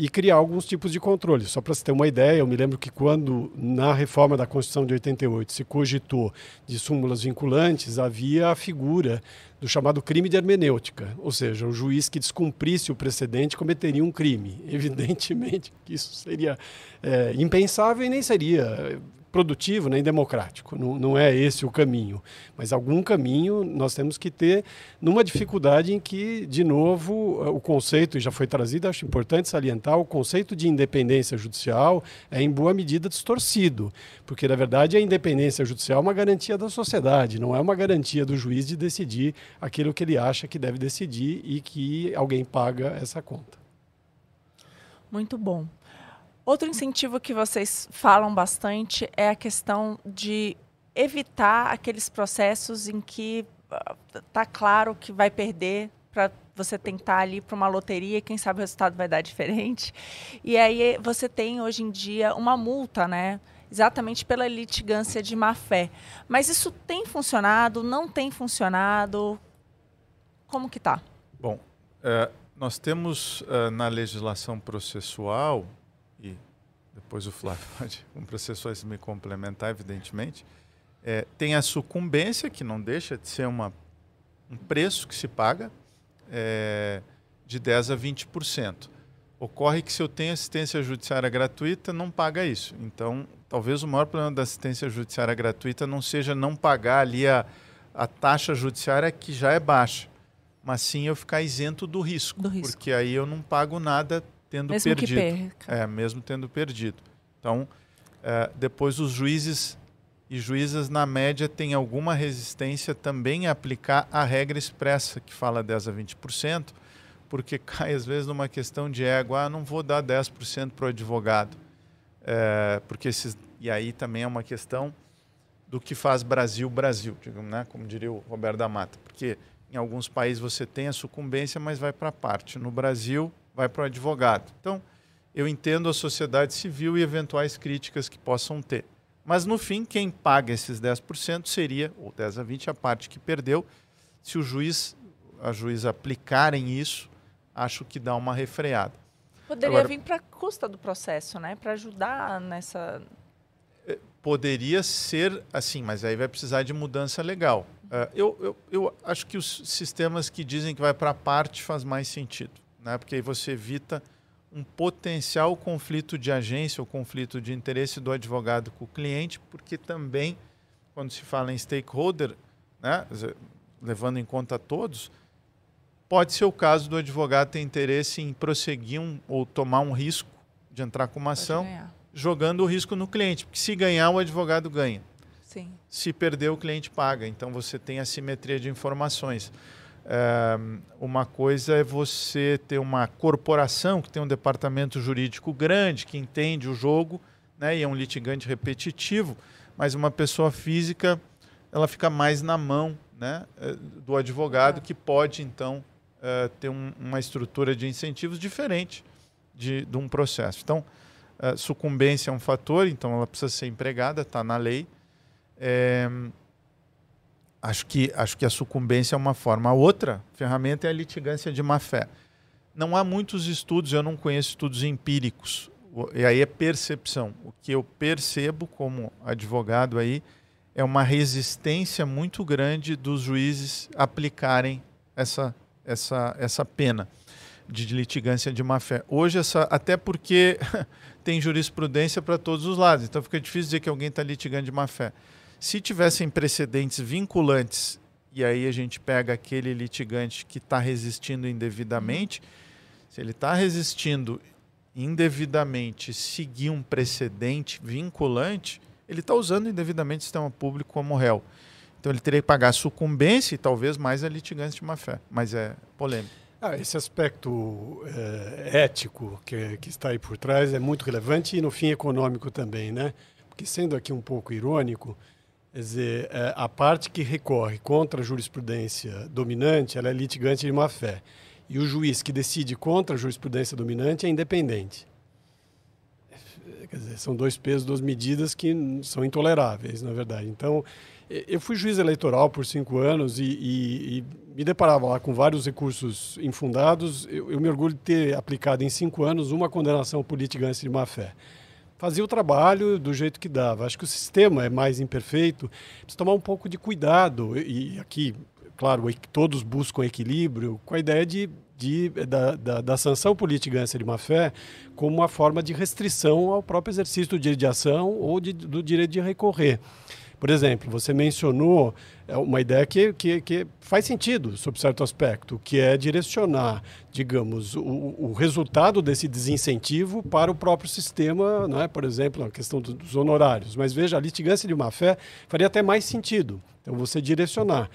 D: e criar alguns tipos de controle. Só para você ter uma ideia, eu me lembro que quando na reforma da Constituição de 88 se cogitou de súmulas vinculantes, havia a figura do chamado crime de hermenêutica, ou seja, o juiz que descumprisse o precedente cometeria um crime. Evidentemente que isso seria é, impensável e nem seria produtivo nem democrático. Não, não é esse o caminho. Mas algum caminho nós temos que ter numa dificuldade em que, de novo, o conceito, e já foi trazido, acho importante salientar, o conceito de independência judicial é em boa medida distorcido. Porque, na verdade, a independência judicial é uma garantia da sociedade, não é uma garantia do juiz de decidir aquilo que ele acha que deve decidir e que alguém paga essa conta.
A: Muito bom. Outro incentivo que vocês falam bastante é a questão de evitar aqueles processos em que ah, claro que vai perder para você tentar ali para uma loteria, quem sabe o resultado vai dar diferente. E aí você tem hoje em dia uma multa, né? Exatamente pela litigância de má fé. Mas isso tem funcionado? Não tem funcionado? Como que está?
C: Bom, é, nós temos uh, na legislação processual depois o Flávio pode, com processões me complementar, evidentemente. É, tem a sucumbência, que não deixa de ser uma, um preço que se paga, é, de 10% a 20%. Ocorre que se eu tenho assistência judiciária gratuita, não paga isso. Então, talvez o maior problema da assistência judiciária gratuita não seja não pagar ali a, a taxa judiciária que já é baixa, mas sim eu ficar isento do risco, do risco. porque aí eu não pago nada tendo
A: mesmo
C: perdido.
A: Que perca.
C: É, mesmo tendo perdido. Então, é, depois os juízes e juízas, na média, têm alguma resistência também a aplicar a regra expressa, que fala 10% a 20%, porque cai às vezes numa questão de ego, ah, não vou dar 10% para o advogado. É, porque esses, e aí também é uma questão do que faz Brasil Brasil, digamos, né? como diria o Roberto da Mata. Porque em alguns países você tem a sucumbência, mas vai para a parte. No Brasil, vai para o advogado. Então, eu entendo a sociedade civil e eventuais críticas que possam ter. Mas, no fim, quem paga esses 10% seria, ou 10 a 20, a parte que perdeu. Se o juiz, a juiz aplicarem isso, acho que dá uma refreada.
A: Poderia Agora, vir para a custa do processo, né? Para ajudar nessa...
C: É, poderia ser assim, mas aí vai precisar de mudança legal. Uh, eu, eu, eu acho que os sistemas que dizem que vai para a parte faz mais sentido né? porque aí você evita um potencial conflito de agência ou conflito de interesse do advogado com o cliente, porque também, quando se fala em stakeholder, né, levando em conta todos, pode ser o caso do advogado ter interesse em prosseguir um, ou tomar um risco de entrar com uma ação, jogando o risco no cliente, porque se ganhar, o advogado ganha.
A: Sim.
C: Se perder, o cliente paga. Então você tem assimetria de informações. Uma coisa é você ter uma corporação que tem um departamento jurídico grande, que entende o jogo, né, e é um litigante repetitivo, mas uma pessoa física ela fica mais na mão né, é, do advogado, que pode, então, é, ter um, uma estrutura de incentivos diferente de, de um processo. Então, é, sucumbência é um fator, então ela precisa ser empregada, está na lei. É, Acho que, acho que a sucumbência é uma forma. A outra ferramenta é a litigância de má-fé. Não há muitos estudos, eu não conheço estudos empíricos, e aí é percepção. O que eu percebo como advogado aí é uma resistência muito grande dos juízes aplicarem essa, essa, essa pena. de litigância de má-fé. Hoje, essa, até porque tem jurisprudência para todos os lados, então fica difícil dizer que alguém está litigando de má-fé. Se tivessem precedentes vinculantes, e aí a gente pega aquele litigante que está resistindo indevidamente, se ele está resistindo indevidamente, seguir um precedente vinculante, ele está usando indevidamente o sistema público como réu. Então ele teria que pagar sucumbência e talvez mais a litigância de má-fé, mas é polêmico.
D: Ah, esse aspecto é, ético que, que está aí por trás é muito relevante e, no fim, econômico também, né? Porque, sendo aqui um pouco irônico, quer dizer, é, a parte que recorre contra a jurisprudência dominante, ela é litigante de má-fé. E o juiz que decide contra a jurisprudência dominante é independente. Quer dizer, são dois pesos, duas medidas que são intoleráveis, na verdade. Então, eu fui juiz eleitoral por cinco anos e, e, e me deparava lá com vários recursos infundados. Eu, eu, me orgulho de ter aplicado em cinco anos uma condenação política antes de má fé. Fazia o trabalho do jeito que dava. Acho que o sistema é mais imperfeito. Precisa tomar um pouco de cuidado. E aqui, claro, todos buscam equilíbrio com a ideia de, de da, da, da, sanção política antes de má fé como uma forma de restrição ao próprio exercício do direito de ação ou de, do direito de recorrer. Por exemplo, você mencionou é, uma ideia que, que, que faz sentido, sob certo aspecto, que é direcionar, digamos, o, o resultado desse desincentivo para o próprio sistema, não é? por exemplo, a questão dos honorários. Mas veja, a litigância de má-fé faria até mais sentido. Então, você direcionar.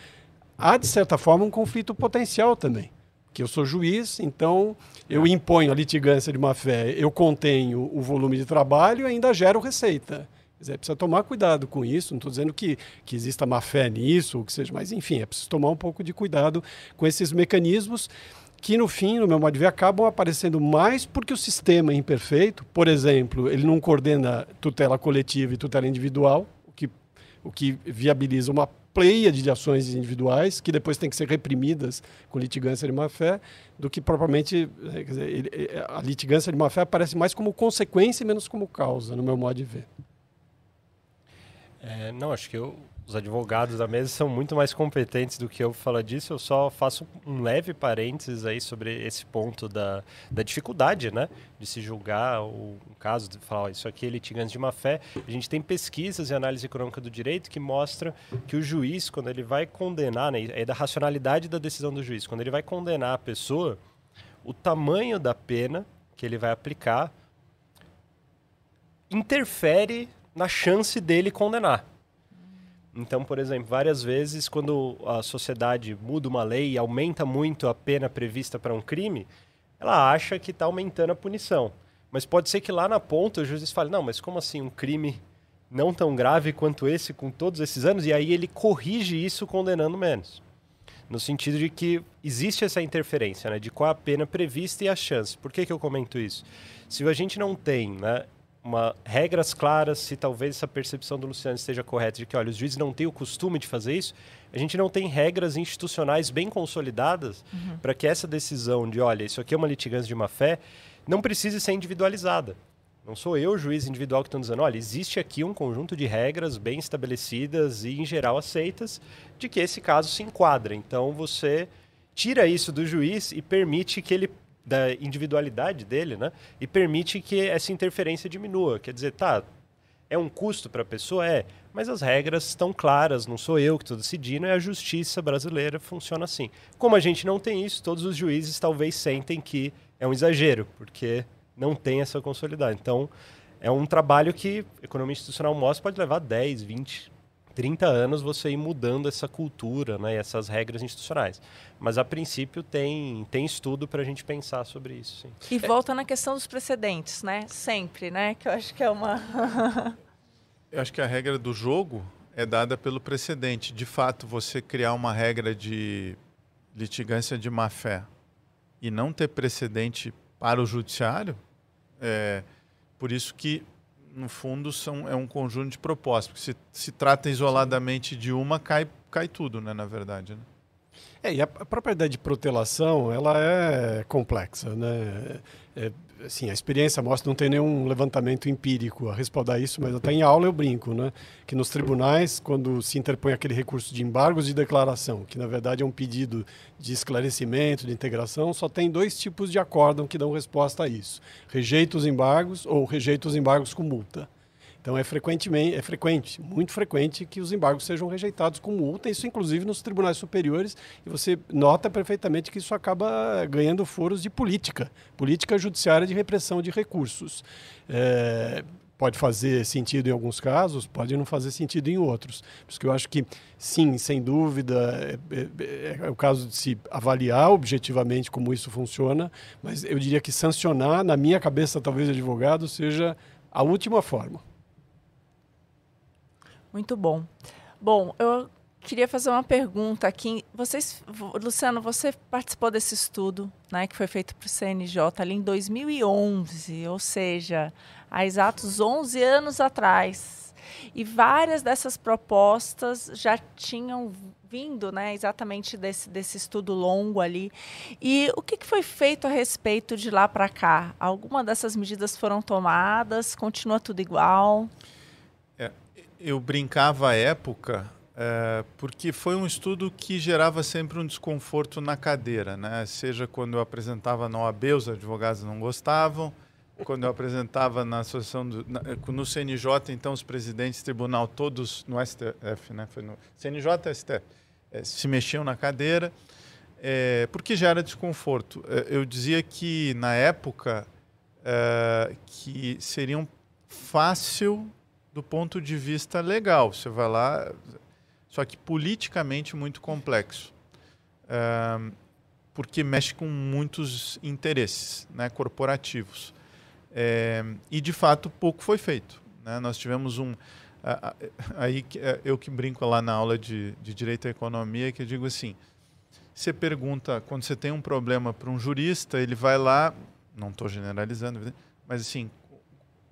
D: Há, de certa forma, um conflito potencial também que eu sou juiz, então eu imponho a litigância de má-fé, eu contenho o volume de trabalho e ainda gero receita dizer, precisa tomar cuidado com isso. Não estou dizendo que, que exista má fé nisso, ou que seja, mas enfim, é preciso tomar um pouco de cuidado com esses mecanismos que no fim, no meu modo de ver, acabam aparecendo mais porque o sistema é imperfeito. Por exemplo, ele não coordena tutela coletiva e tutela individual, o que, o que viabiliza uma pleia de ações individuais que depois têm que ser reprimidas com litigância de má-fé, do que propriamente eh, dizer, a litigância de má-fé aparece mais como consequência e menos como causa, no meu modo de ver.
B: É, não, acho que eu, os advogados da mesa são muito mais competentes do que eu falar disso. Eu só faço um leve parênteses aí sobre esse ponto da, da dificuldade, né? De se julgar o um caso, de falar, isso aqui é litigante de má fé. A gente tem pesquisas e análise econômica do direito que mostram que o juiz, quando ele vai condenar, né? É da racionalidade da decisão do juiz. Quando ele vai condenar a pessoa, o tamanho da pena que ele vai aplicar interfere na chance dele condenar. Então, por exemplo, várias vezes quando a sociedade muda uma lei e aumenta muito a pena prevista para um crime, ela acha que está aumentando a punição. Mas pode ser que lá na ponta o juiz fale, não, mas como assim um crime não tão grave quanto esse com todos esses anos? E aí ele corrige isso condenando menos. No sentido de que existe essa interferência, né, de qual a pena prevista e a chance. Por que, que eu comento isso? Se a gente não tem né, uma, regras claras, se talvez essa percepção do Luciano esteja correta, de que olha, os juízes não têm o costume de fazer isso, a gente não tem regras institucionais bem consolidadas uhum. para que essa decisão de, olha, isso aqui é uma litigância de má fé, não precise ser individualizada. Não sou eu, juiz individual, que estou dizendo, olha, existe aqui um conjunto de regras bem estabelecidas e, em geral, aceitas, de que esse caso se enquadra. Então, você tira isso do juiz e permite que ele da individualidade dele, né? E permite que essa interferência diminua. Quer dizer, tá, é um custo para a pessoa? É, mas as regras estão claras, não sou eu que estou decidindo, é a justiça brasileira funciona assim. Como a gente não tem isso, todos os juízes talvez sentem que é um exagero, porque não tem essa consolidade. Então, é um trabalho que economia institucional mostra pode levar 10, 20, 30 anos você ir mudando essa cultura, né, essas regras institucionais. Mas a princípio tem, tem estudo para a gente pensar sobre isso. Sim.
A: E volta na questão dos precedentes, né? Sempre, né? Que eu acho que é uma.
C: eu acho que a regra do jogo é dada pelo precedente. De fato, você criar uma regra de litigância de má fé e não ter precedente para o judiciário, é por isso que no fundo, são, é um conjunto de propostas. Porque se se trata isoladamente de uma, cai, cai tudo, né, na verdade. Né?
D: É, e a, a própria ideia de protelação, ela é complexa, né? É, assim, a experiência mostra, não tem nenhum levantamento empírico a respaldar isso, mas até em aula eu brinco, né? Que nos tribunais, quando se interpõe aquele recurso de embargos de declaração, que na verdade é um pedido de esclarecimento, de integração, só tem dois tipos de acórdão que dão resposta a isso: rejeita os embargos ou rejeita os embargos com multa. Então é frequentemente, é frequente, muito frequente que os embargos sejam rejeitados com multa, isso inclusive nos tribunais superiores, e você nota perfeitamente que isso acaba ganhando foros de política, política judiciária de repressão de recursos. É, pode fazer sentido em alguns casos, pode não fazer sentido em outros. Por isso que eu acho que, sim, sem dúvida, é, é, é, o caso de se avaliar objetivamente como isso funciona, mas eu diria que sancionar, na minha cabeça, talvez, advogado, seja a última forma.
A: Muito bom. Bom, eu queria fazer uma pergunta aqui. Vocês, Luciano, você participou desse estudo, né, que foi feito para o CNJ ali em 2011, ou seja, há exatos 11 anos atrás. E várias dessas propostas já tinham vindo, né, exatamente desse, desse estudo longo ali. E o que, que foi feito a respeito de lá para cá? Alguma dessas medidas foram tomadas? Continua tudo igual?
C: Eu brincava à época é, porque foi um estudo que gerava sempre um desconforto na cadeira, né? Seja quando eu apresentava na OAB, os advogados não gostavam, quando eu apresentava na associação do, na, no CNJ, então os presidentes do tribunal todos no STF, né? Foi no CNJ STF, é, se mexiam na cadeira, é, porque gera desconforto. É, eu dizia que na época é, que seriam fácil do ponto de vista legal. Você vai lá, só que politicamente muito complexo, porque mexe com muitos interesses né, corporativos. É, e de fato pouco foi feito. Né? Nós tivemos um aí é, eu que brinco lá na aula de, de direito à economia que eu digo assim você pergunta quando você tem um problema para um jurista ele vai lá não estou generalizando mas assim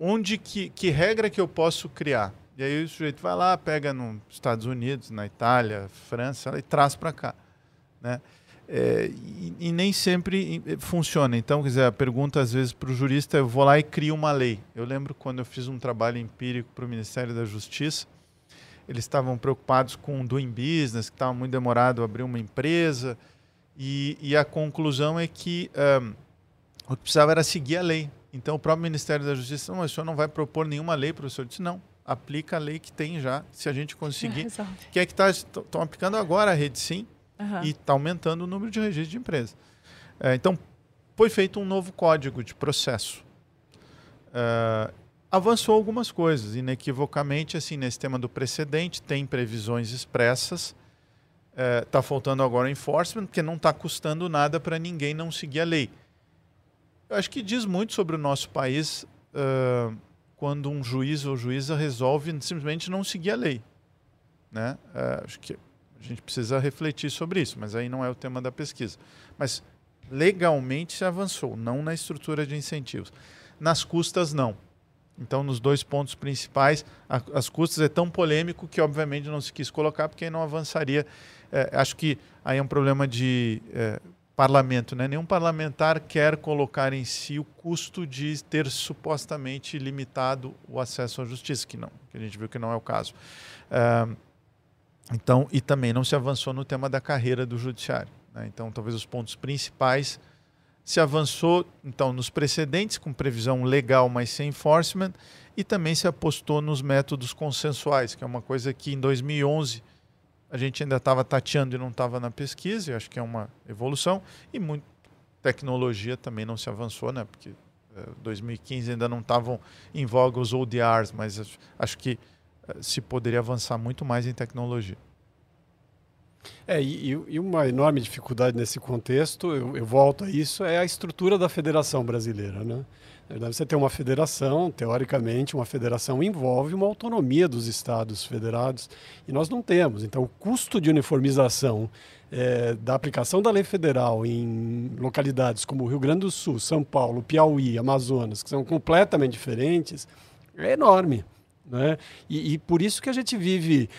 C: onde que, que regra que eu posso criar? E aí o sujeito vai lá, pega nos Estados Unidos, na Itália, França, e traz para cá. Né? É, e, e, nem sempre funciona. Então, quer dizer, a pergunta às vezes para o jurista, eu vou lá e crio uma lei. Eu lembro quando eu fiz um trabalho empírico para o Ministério da Justiça, eles estavam preocupados com o doing business, que estava muito demorado abrir uma empresa, e, e a conclusão é que um, o que precisava era seguir a lei. Então o próprio Ministério da Justiça, não, mas o senhor não vai propor nenhuma lei, professor? Eu disse, não, aplica a lei que tem já, se a gente conseguir. É, que é que tá, estão aplicando agora a rede sim uhum. e está aumentando o número de registros de empresas. É, então, foi feito um novo código de processo. É, avançou algumas coisas, inequivocamente, assim, nesse tema do precedente, tem previsões expressas. Está é, faltando agora o enforcement, porque não está custando nada para ninguém não seguir a lei. Eu acho que diz muito sobre o nosso país uh, quando um juiz ou juíza resolve simplesmente não seguir a lei. Né? Uh, acho que a gente precisa refletir sobre isso, mas aí não é o tema da pesquisa. Mas legalmente se avançou, não na estrutura de incentivos. Nas custas, não. Então, nos dois pontos principais, a, as custas é tão polêmico que, obviamente, não se quis colocar, porque aí não avançaria. É, acho que aí é um problema de é, parlamento, né? Nenhum parlamentar quer colocar em si o custo de ter supostamente limitado o acesso à justiça, que não, que a gente viu que não é o caso. Uh, então, e também não se avançou no tema da carreira do judiciário. Né? Então, talvez os pontos principais se avançou então nos precedentes com previsão legal, mas sem enforcement, e também se apostou nos métodos consensuais, que é uma coisa que em 2011 a gente ainda estava tateando e não estava na pesquisa, eu acho que é uma evolução, e muito tecnologia também não se avançou, né? Porque é, 2015 ainda não estavam em voga os ODRs, mas acho que é, se poderia avançar muito mais em tecnologia.
D: É, e, e, uma enorme dificuldade nesse contexto, eu, eu, volto a isso, é a estrutura da federação brasileira. Né? Na verdade, você tem uma federação, teoricamente, uma federação envolve uma autonomia dos estados federados, e nós não temos. Então, o custo de uniformização é, da aplicação da lei federal em localidades como Rio Grande do Sul, São Paulo, Piauí, Amazonas, que são completamente diferentes, é enorme. Né? E, e por isso que a gente vive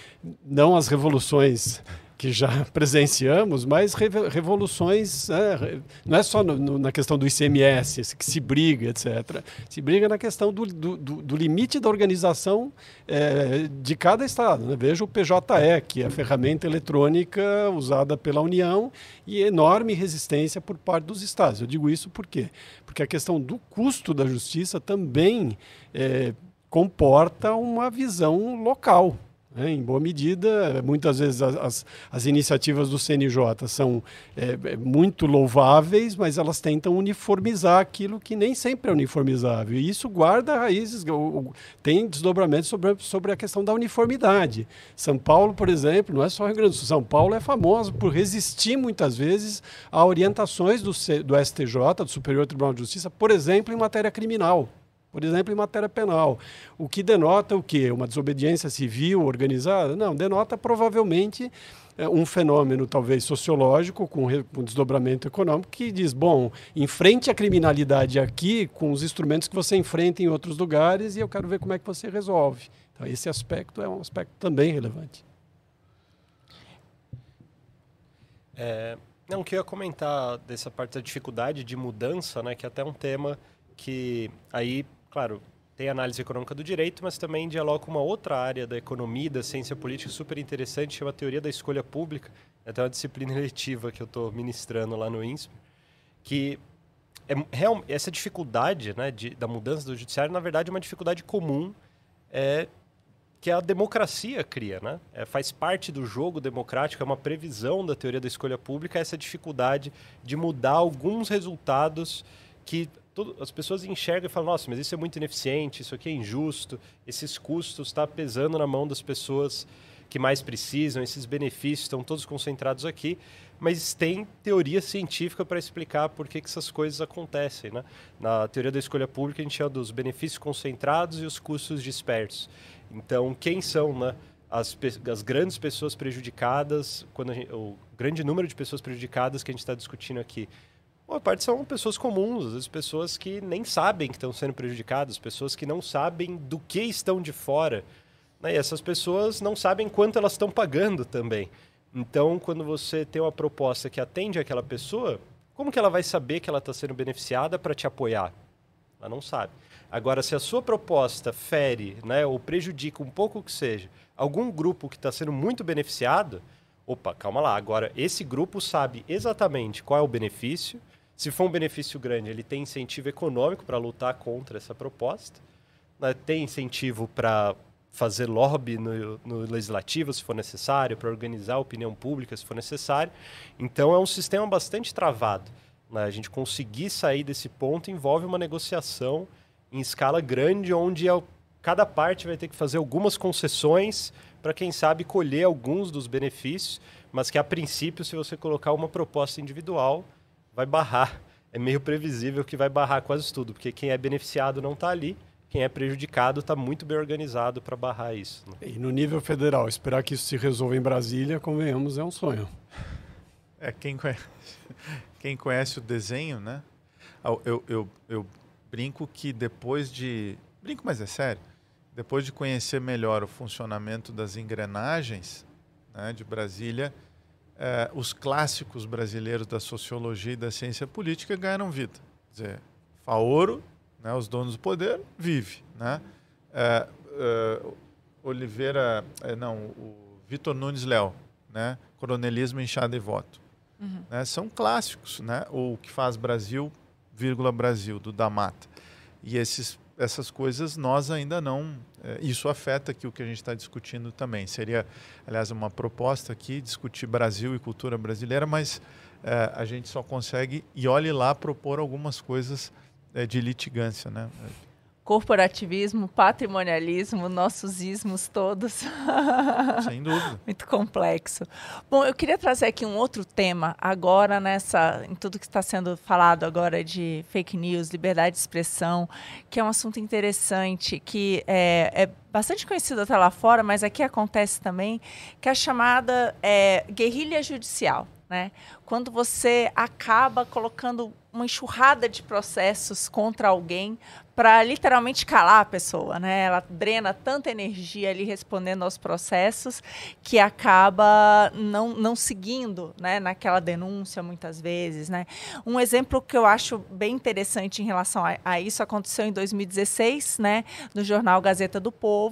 D: não as revoluções que já presenciamos, mas revoluções, né? não é só no, no, na questão do ICMS que se briga, etc. Se briga na questão do, do, do limite da organização é, de cada Estado. Né? Veja o PJE, que é a ferramenta eletrônica usada pela União e enorme resistência por parte dos Estados. Eu digo isso por quê? Porque a questão do custo da justiça também é, comporta uma visão local. Né? Em boa medida, muitas vezes as, as iniciativas do CNJ são é, é, muito louváveis, mas elas tentam uniformizar aquilo que nem sempre é uniformizável. E isso guarda raízes, tem desdobramentos sobre, sobre a questão da uniformidade. São Paulo, por exemplo, não é só Rio Grande do Sul, São Paulo é famoso por resistir muitas vezes a orientações do, do STJ, do Superior Tribunal de Justiça, por exemplo, em matéria criminal por exemplo, em matéria penal. O que denota o quê? Uma desobediência civil organizada? Não, denota provavelmente é, um fenômeno talvez sociológico com um desdobramento econômico que diz, bom, enfrente a criminalidade aqui com os instrumentos que você enfrenta em outros lugares e eu quero ver como é que você resolve. Então esse aspecto é um aspecto também relevante.
B: É, não, que eu ia comentar dessa parte da dificuldade de mudança, né, que é até um tema que aí claro, tem análise econômica do direito, mas também dialoga com uma outra área da economia, da ciência política super interessante, chama teoria da escolha pública. É até uma disciplina eletiva que eu estou ministrando lá no INSP, que é real, essa dificuldade né, de, da mudança do judiciário, na verdade, é uma dificuldade comum é, que a democracia cria. Né? É, faz parte do jogo democrático, é uma previsão da teoria da escolha pública, essa dificuldade de mudar alguns resultados que todo, as pessoas enxergam e falam, nossa, mas isso é muito ineficiente, isso aqui é injusto, esses custos estão tá pesando na mão das pessoas que mais precisam, esses benefícios estão todos concentrados aqui, mas tem teoria científica para explicar por que, que essas coisas acontecem. Né? Na teoria da escolha pública, a gente chama dos benefícios concentrados e os custos dispersos. Então, quem são né, as, as grandes pessoas prejudicadas, quando gente, o grande número de pessoas prejudicadas que a gente está discutindo aqui? Boa parte são pessoas comuns, vezes pessoas que nem sabem que estão sendo prejudicadas, pessoas que não sabem do que estão de fora. Né? E essas pessoas não sabem quanto elas estão pagando também. Então, quando você tem uma proposta que atende aquela pessoa, como que ela vai saber que ela está sendo beneficiada para te apoiar? Ela não sabe. Agora, se a sua proposta fere né, ou prejudica um pouco que seja algum grupo que está sendo muito beneficiado, opa, calma lá. Agora, esse grupo sabe exatamente qual é o benefício, se for um benefício grande, ele tem incentivo econômico para lutar contra essa proposta, né? tem incentivo para fazer lobby no, no, legislativo, se for necessário, para organizar a opinião pública, se for necessário. Então, é um sistema bastante travado. Né? A gente conseguir sair desse ponto envolve uma negociação em escala grande, onde cada parte vai ter que fazer algumas concessões para, quem sabe, colher alguns dos benefícios, mas que, a princípio, se você colocar uma proposta individual, vai barrar. É meio previsível que vai barrar quase tudo, porque quem é beneficiado não está ali, quem é prejudicado está muito bem organizado para barrar isso.
D: Né? E no nível federal, esperar que isso se resolva em Brasília, convenhamos, é um sonho.
C: É, quem conhece, quem conhece o desenho, né? Eu, eu, eu brinco que depois de. Brinco, mas é sério. Depois de conhecer melhor o funcionamento das engrenagens né, de Brasília, eh, os clássicos brasileiros da sociologia e da ciência política ganharam vida. Quer dizer, Faoro, né, os donos do poder, vive. Né? Eh, eh, Oliveira, não, o Vitor Nunes Léo, né? Coronelismo, Enxada e Voto. Uhum. Né? São clássicos, né? O que faz Brasil, vírgula Brasil, do Damata. E esses essas coisas nós ainda não. É, isso afeta aqui o que a gente está discutindo também. Seria, aliás, uma proposta aqui discutir Brasil e cultura brasileira, mas é, a gente só consegue, e olhe lá, propor algumas coisas é, de litigância. Né?
A: Corporativismo, patrimonialismo, nossos ismos todos.
C: Sem dúvida.
A: Muito complexo. Bom, eu queria trazer aqui um outro tema agora nessa, em tudo que está sendo falado agora de fake news, liberdade de expressão, que é um assunto interessante, que é, é bastante conhecido até lá fora, mas aqui acontece também, que é a chamada é, guerrilha judicial. Né? quando você acaba colocando uma enxurrada de processos contra alguém para literalmente calar a pessoa, né? Ela drena tanta energia ali respondendo aos processos que acaba não, não seguindo, né, naquela denúncia muitas vezes, né? Um exemplo que eu acho bem interessante em relação a, a isso aconteceu em 2016, né, no jornal Gazeta do Povo,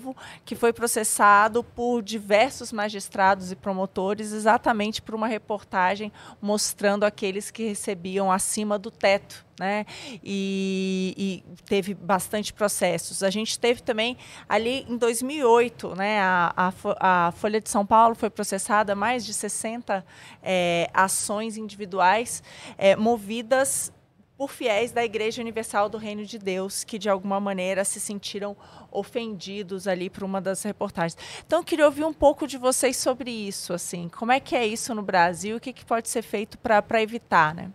A: que foi processado por diversos magistrados e promotores exatamente por uma reportagem mostrando aqueles que recebiam acima do teto né? E, e, teve bastante processos. A gente teve também ali em 2008, né? A, a, a Folha de São Paulo foi processada mais de 60 é, ações individuais é, movidas por fiéis da Igreja Universal do Reino de Deus, que de alguma maneira se sentiram ofendidos ali por uma das reportagens. Então, eu queria ouvir um pouco de vocês sobre isso, assim, como é que é isso no Brasil, o que, que pode ser feito para evitar, né?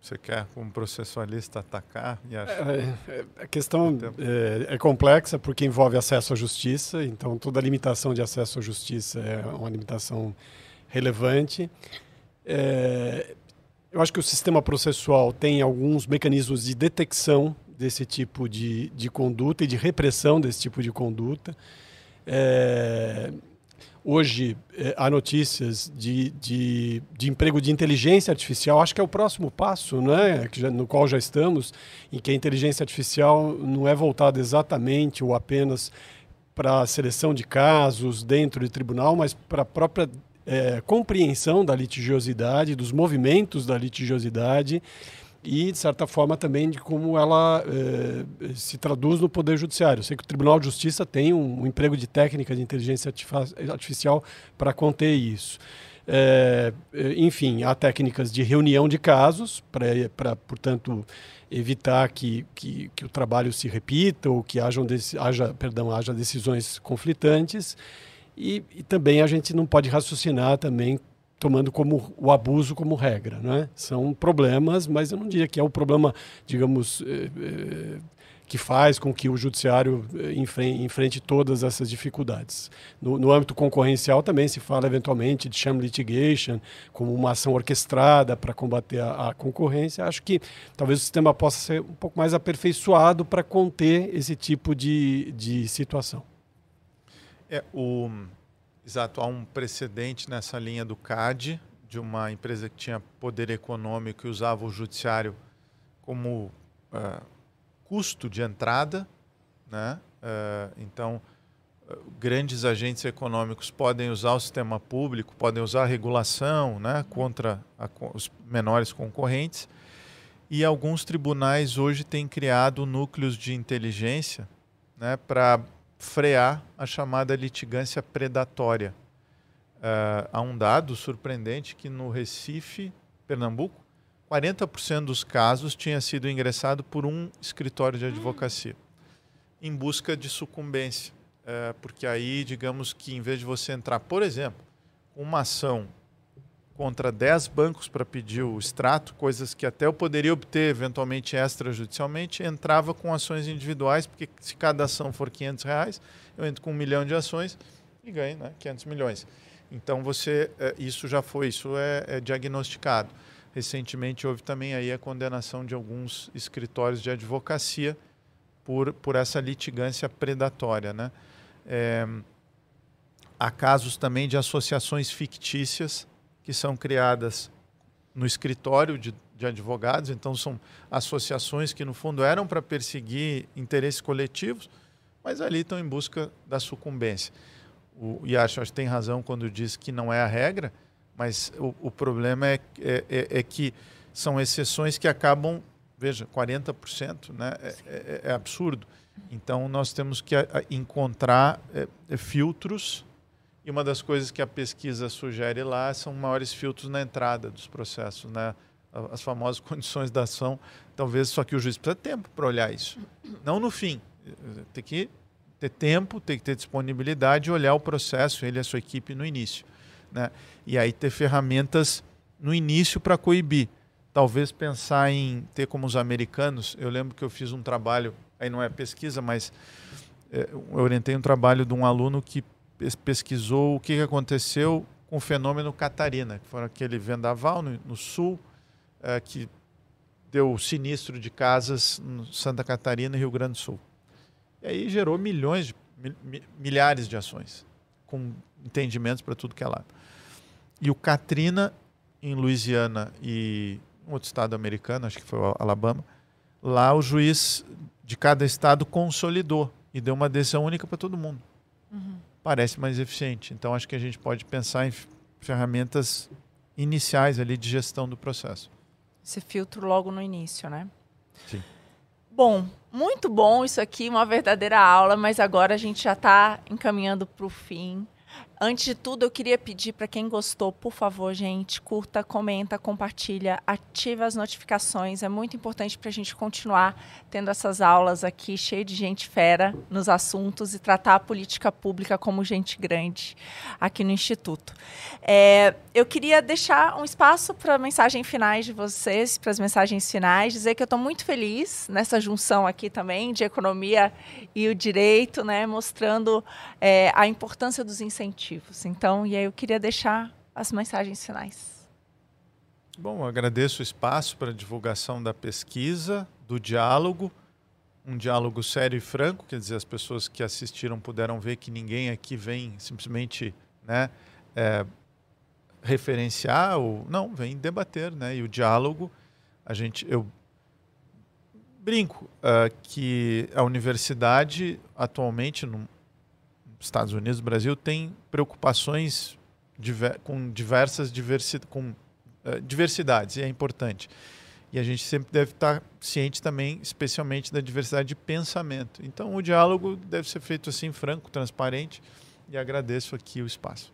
C: Você quer, como processualista, atacar?
D: E é, é, a questão é, é, complexa porque envolve acesso à justiça, então toda limitação de acesso à justiça é uma limitação relevante. É, eu acho que o sistema processual tem alguns mecanismos de detecção desse tipo de, de conduta e de repressão desse tipo de conduta. É, Hoje eh, há notícias de, de, de, emprego de inteligência artificial. Acho que é o próximo passo, né? Já, no qual já estamos, em que a inteligência artificial não é voltada exatamente ou apenas para a seleção de casos dentro do tribunal, mas para a própria eh, compreensão da litigiosidade, dos movimentos da litigiosidade e, de certa forma, também de como ela eh, se traduz no Poder Judiciário. Eu sei que o Tribunal de Justiça tem um, um emprego de técnica de inteligência artificial para conter isso. É, enfim, há técnicas de reunião de casos para, portanto, evitar que, que, que, o trabalho se repita ou que hajam haja, perdão, haja decisões conflitantes. E, e, também a gente não pode raciocinar também tomando como o abuso como regra, né? São problemas, mas eu não diria que é o problema, digamos, eh, eh, que faz com que o judiciário eh, enfrente, enfrente todas essas dificuldades. No, no, âmbito concorrencial também se fala eventualmente de sham litigation como uma ação orquestrada para combater a, a, concorrência. Acho que talvez o sistema possa ser um pouco mais aperfeiçoado para conter esse tipo de, de situação.
C: É, o Exato, há um precedente nessa linha do CAD, de uma empresa que tinha poder econômico e usava o judiciário como uh, custo de entrada. Né? Uh, então, uh, grandes agentes econômicos podem usar o sistema público, podem usar a regulação né, contra a, os menores concorrentes. E alguns tribunais hoje têm criado núcleos de inteligência né, para frear a chamada litigância predatória. Uh, há um dado surpreendente que no Recife, Pernambuco, 40% dos casos tinha sido ingressado por um escritório de advocacia em busca de sucumbência. Uh, porque aí, digamos que em vez de você entrar, por exemplo, uma ação contra 10 bancos para pedir o extrato, coisas que até eu poderia obter eventualmente extrajudicialmente, entrava com ações individuais, porque se cada ação for 500 reais, eu entro com um milhão de ações e ganho né, 500 milhões. Então você, é, isso já foi, isso é, é diagnosticado. Recentemente houve também aí a condenação de alguns escritórios de advocacia por, por essa litigância predatória. Né? É, há casos também de associações fictícias que são criadas no escritório de, de advogados, então são associações que no fundo eram para perseguir interesses coletivos, mas ali estão em busca da sucumbência. O Yasha tem razão quando diz que não é a regra, mas o, o problema é, é, é, é, que são exceções que acabam, veja, 40%, né? É, é, é absurdo. Então nós temos que encontrar é, filtros e uma das coisas que a pesquisa sugere lá são maiores filtros na entrada dos processos, né? as famosas condições da ação. Talvez só que o juiz precisa ter tempo para olhar isso. Não no fim. Tem que ter tempo, tem que ter disponibilidade e olhar o processo, ele e a sua equipe no início. Né? E aí ter ferramentas no início para coibir. Talvez pensar em ter como os americanos. Eu lembro que eu fiz um trabalho, aí não é pesquisa, mas é, eu orientei um trabalho de um aluno que pesquisou o que aconteceu com o fenômeno Catarina, que foi aquele vendaval no, no sul, é, que deu sinistro de casas em Santa Catarina e Rio Grande do Sul. E aí gerou milhões, de, milhares de ações, com entendimentos para tudo que é lado. E o Katrina, em Louisiana e um outro estado americano, acho que foi o Alabama, lá o juiz de cada estado consolidou e deu uma decisão única para todo mundo. Uhum. Parece mais eficiente. Então, acho que a gente pode pensar em ferramentas iniciais ali de gestão do processo.
A: Esse filtro logo no início, né?
C: Sim.
A: Bom, muito bom isso aqui, uma verdadeira aula, mas agora a gente já está encaminhando para o fim. Antes de tudo, eu queria pedir para quem gostou, por favor, gente, curta, comenta, compartilha, ativa as notificações. É muito importante para a gente continuar tendo essas aulas aqui, cheio de gente fera nos assuntos e tratar a política pública como gente grande aqui no Instituto. É, eu queria deixar um espaço para mensagens finais de vocês, para as mensagens finais, dizer que eu estou muito feliz nessa junção aqui também de economia e o direito, né, mostrando é, a importância dos incentivos então, e aí eu queria deixar as mensagens finais.
C: Bom, agradeço o espaço para a divulgação da pesquisa, do diálogo, um diálogo sério e franco, quer dizer, as pessoas que assistiram puderam ver que ninguém aqui vem simplesmente né, é, referenciar ou não, vem debater, né? E o diálogo, a gente, eu brinco uh, que a universidade atualmente, num, Estados Unidos, Brasil, tem preocupações diver, com diversas diversi, com, uh, diversidades, e é importante. E a gente sempre deve estar ciente também, especialmente da diversidade de pensamento. Então, o diálogo deve ser feito assim, franco, transparente, e agradeço aqui o espaço.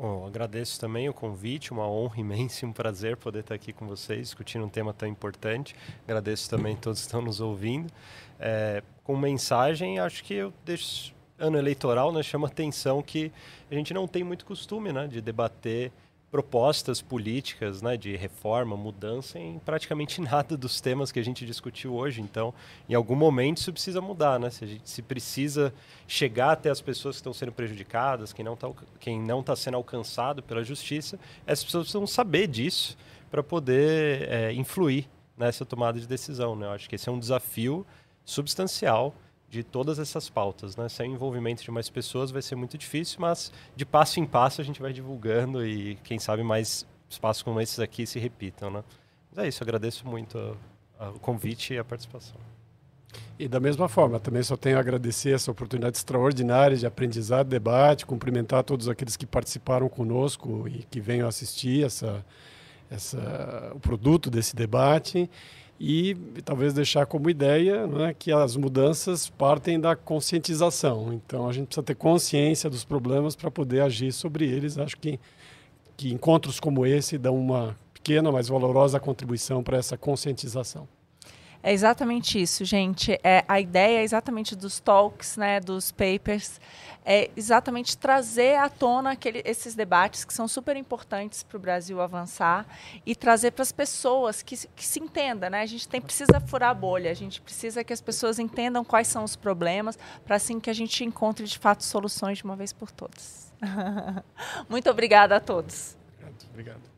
B: Bom, agradeço também o convite, uma honra imensa e um prazer poder estar aqui com vocês, discutindo um tema tão importante. Agradeço também a todos que estão nos ouvindo. É, com mensagem, acho que eu deixo ano eleitoral, né, chama atenção que a gente não tem muito costume né, de debater propostas políticas né, de reforma, mudança em praticamente nada dos temas que a gente discutiu hoje. Então, em algum momento isso precisa mudar, né? Se gente se precisa chegar até as pessoas que estão sendo prejudicadas, quem não está quem não está sendo alcançado pela justiça, essas pessoas precisam saber disso para poder é, influir nessa tomada de decisão. Né? Eu acho que esse é um desafio substancial de todas essas pautas, né? Sem envolvimento de mais pessoas vai ser muito difícil, mas de passo em passo a gente vai divulgando e quem sabe mais espaços como esses aqui se repitam, né? Mas é isso, agradeço muito a, a, o convite e a participação.
D: E da mesma forma, também só tenho a agradecer essa oportunidade extraordinária de aprendizado, debate, cumprimentar todos aqueles que participaram conosco e que venham assistir essa, essa, o produto desse debate e talvez deixar como ideia né, que as mudanças partem da conscientização. Então a gente precisa ter consciência dos problemas para poder agir sobre eles. Acho que, que encontros como esse dão uma pequena, mas valorosa contribuição para essa conscientização.
A: É exatamente isso, gente. É, a ideia é exatamente dos talks, né, dos papers, é exatamente trazer à tona aquele, esses debates que são super importantes para o Brasil avançar e trazer para as pessoas que, que se entenda. Né? A gente tem, precisa furar a bolha, a gente precisa que as pessoas entendam quais são os problemas, para assim que a gente encontre de fato soluções de uma vez por todas. Muito obrigada a todos.
D: Obrigado. obrigado.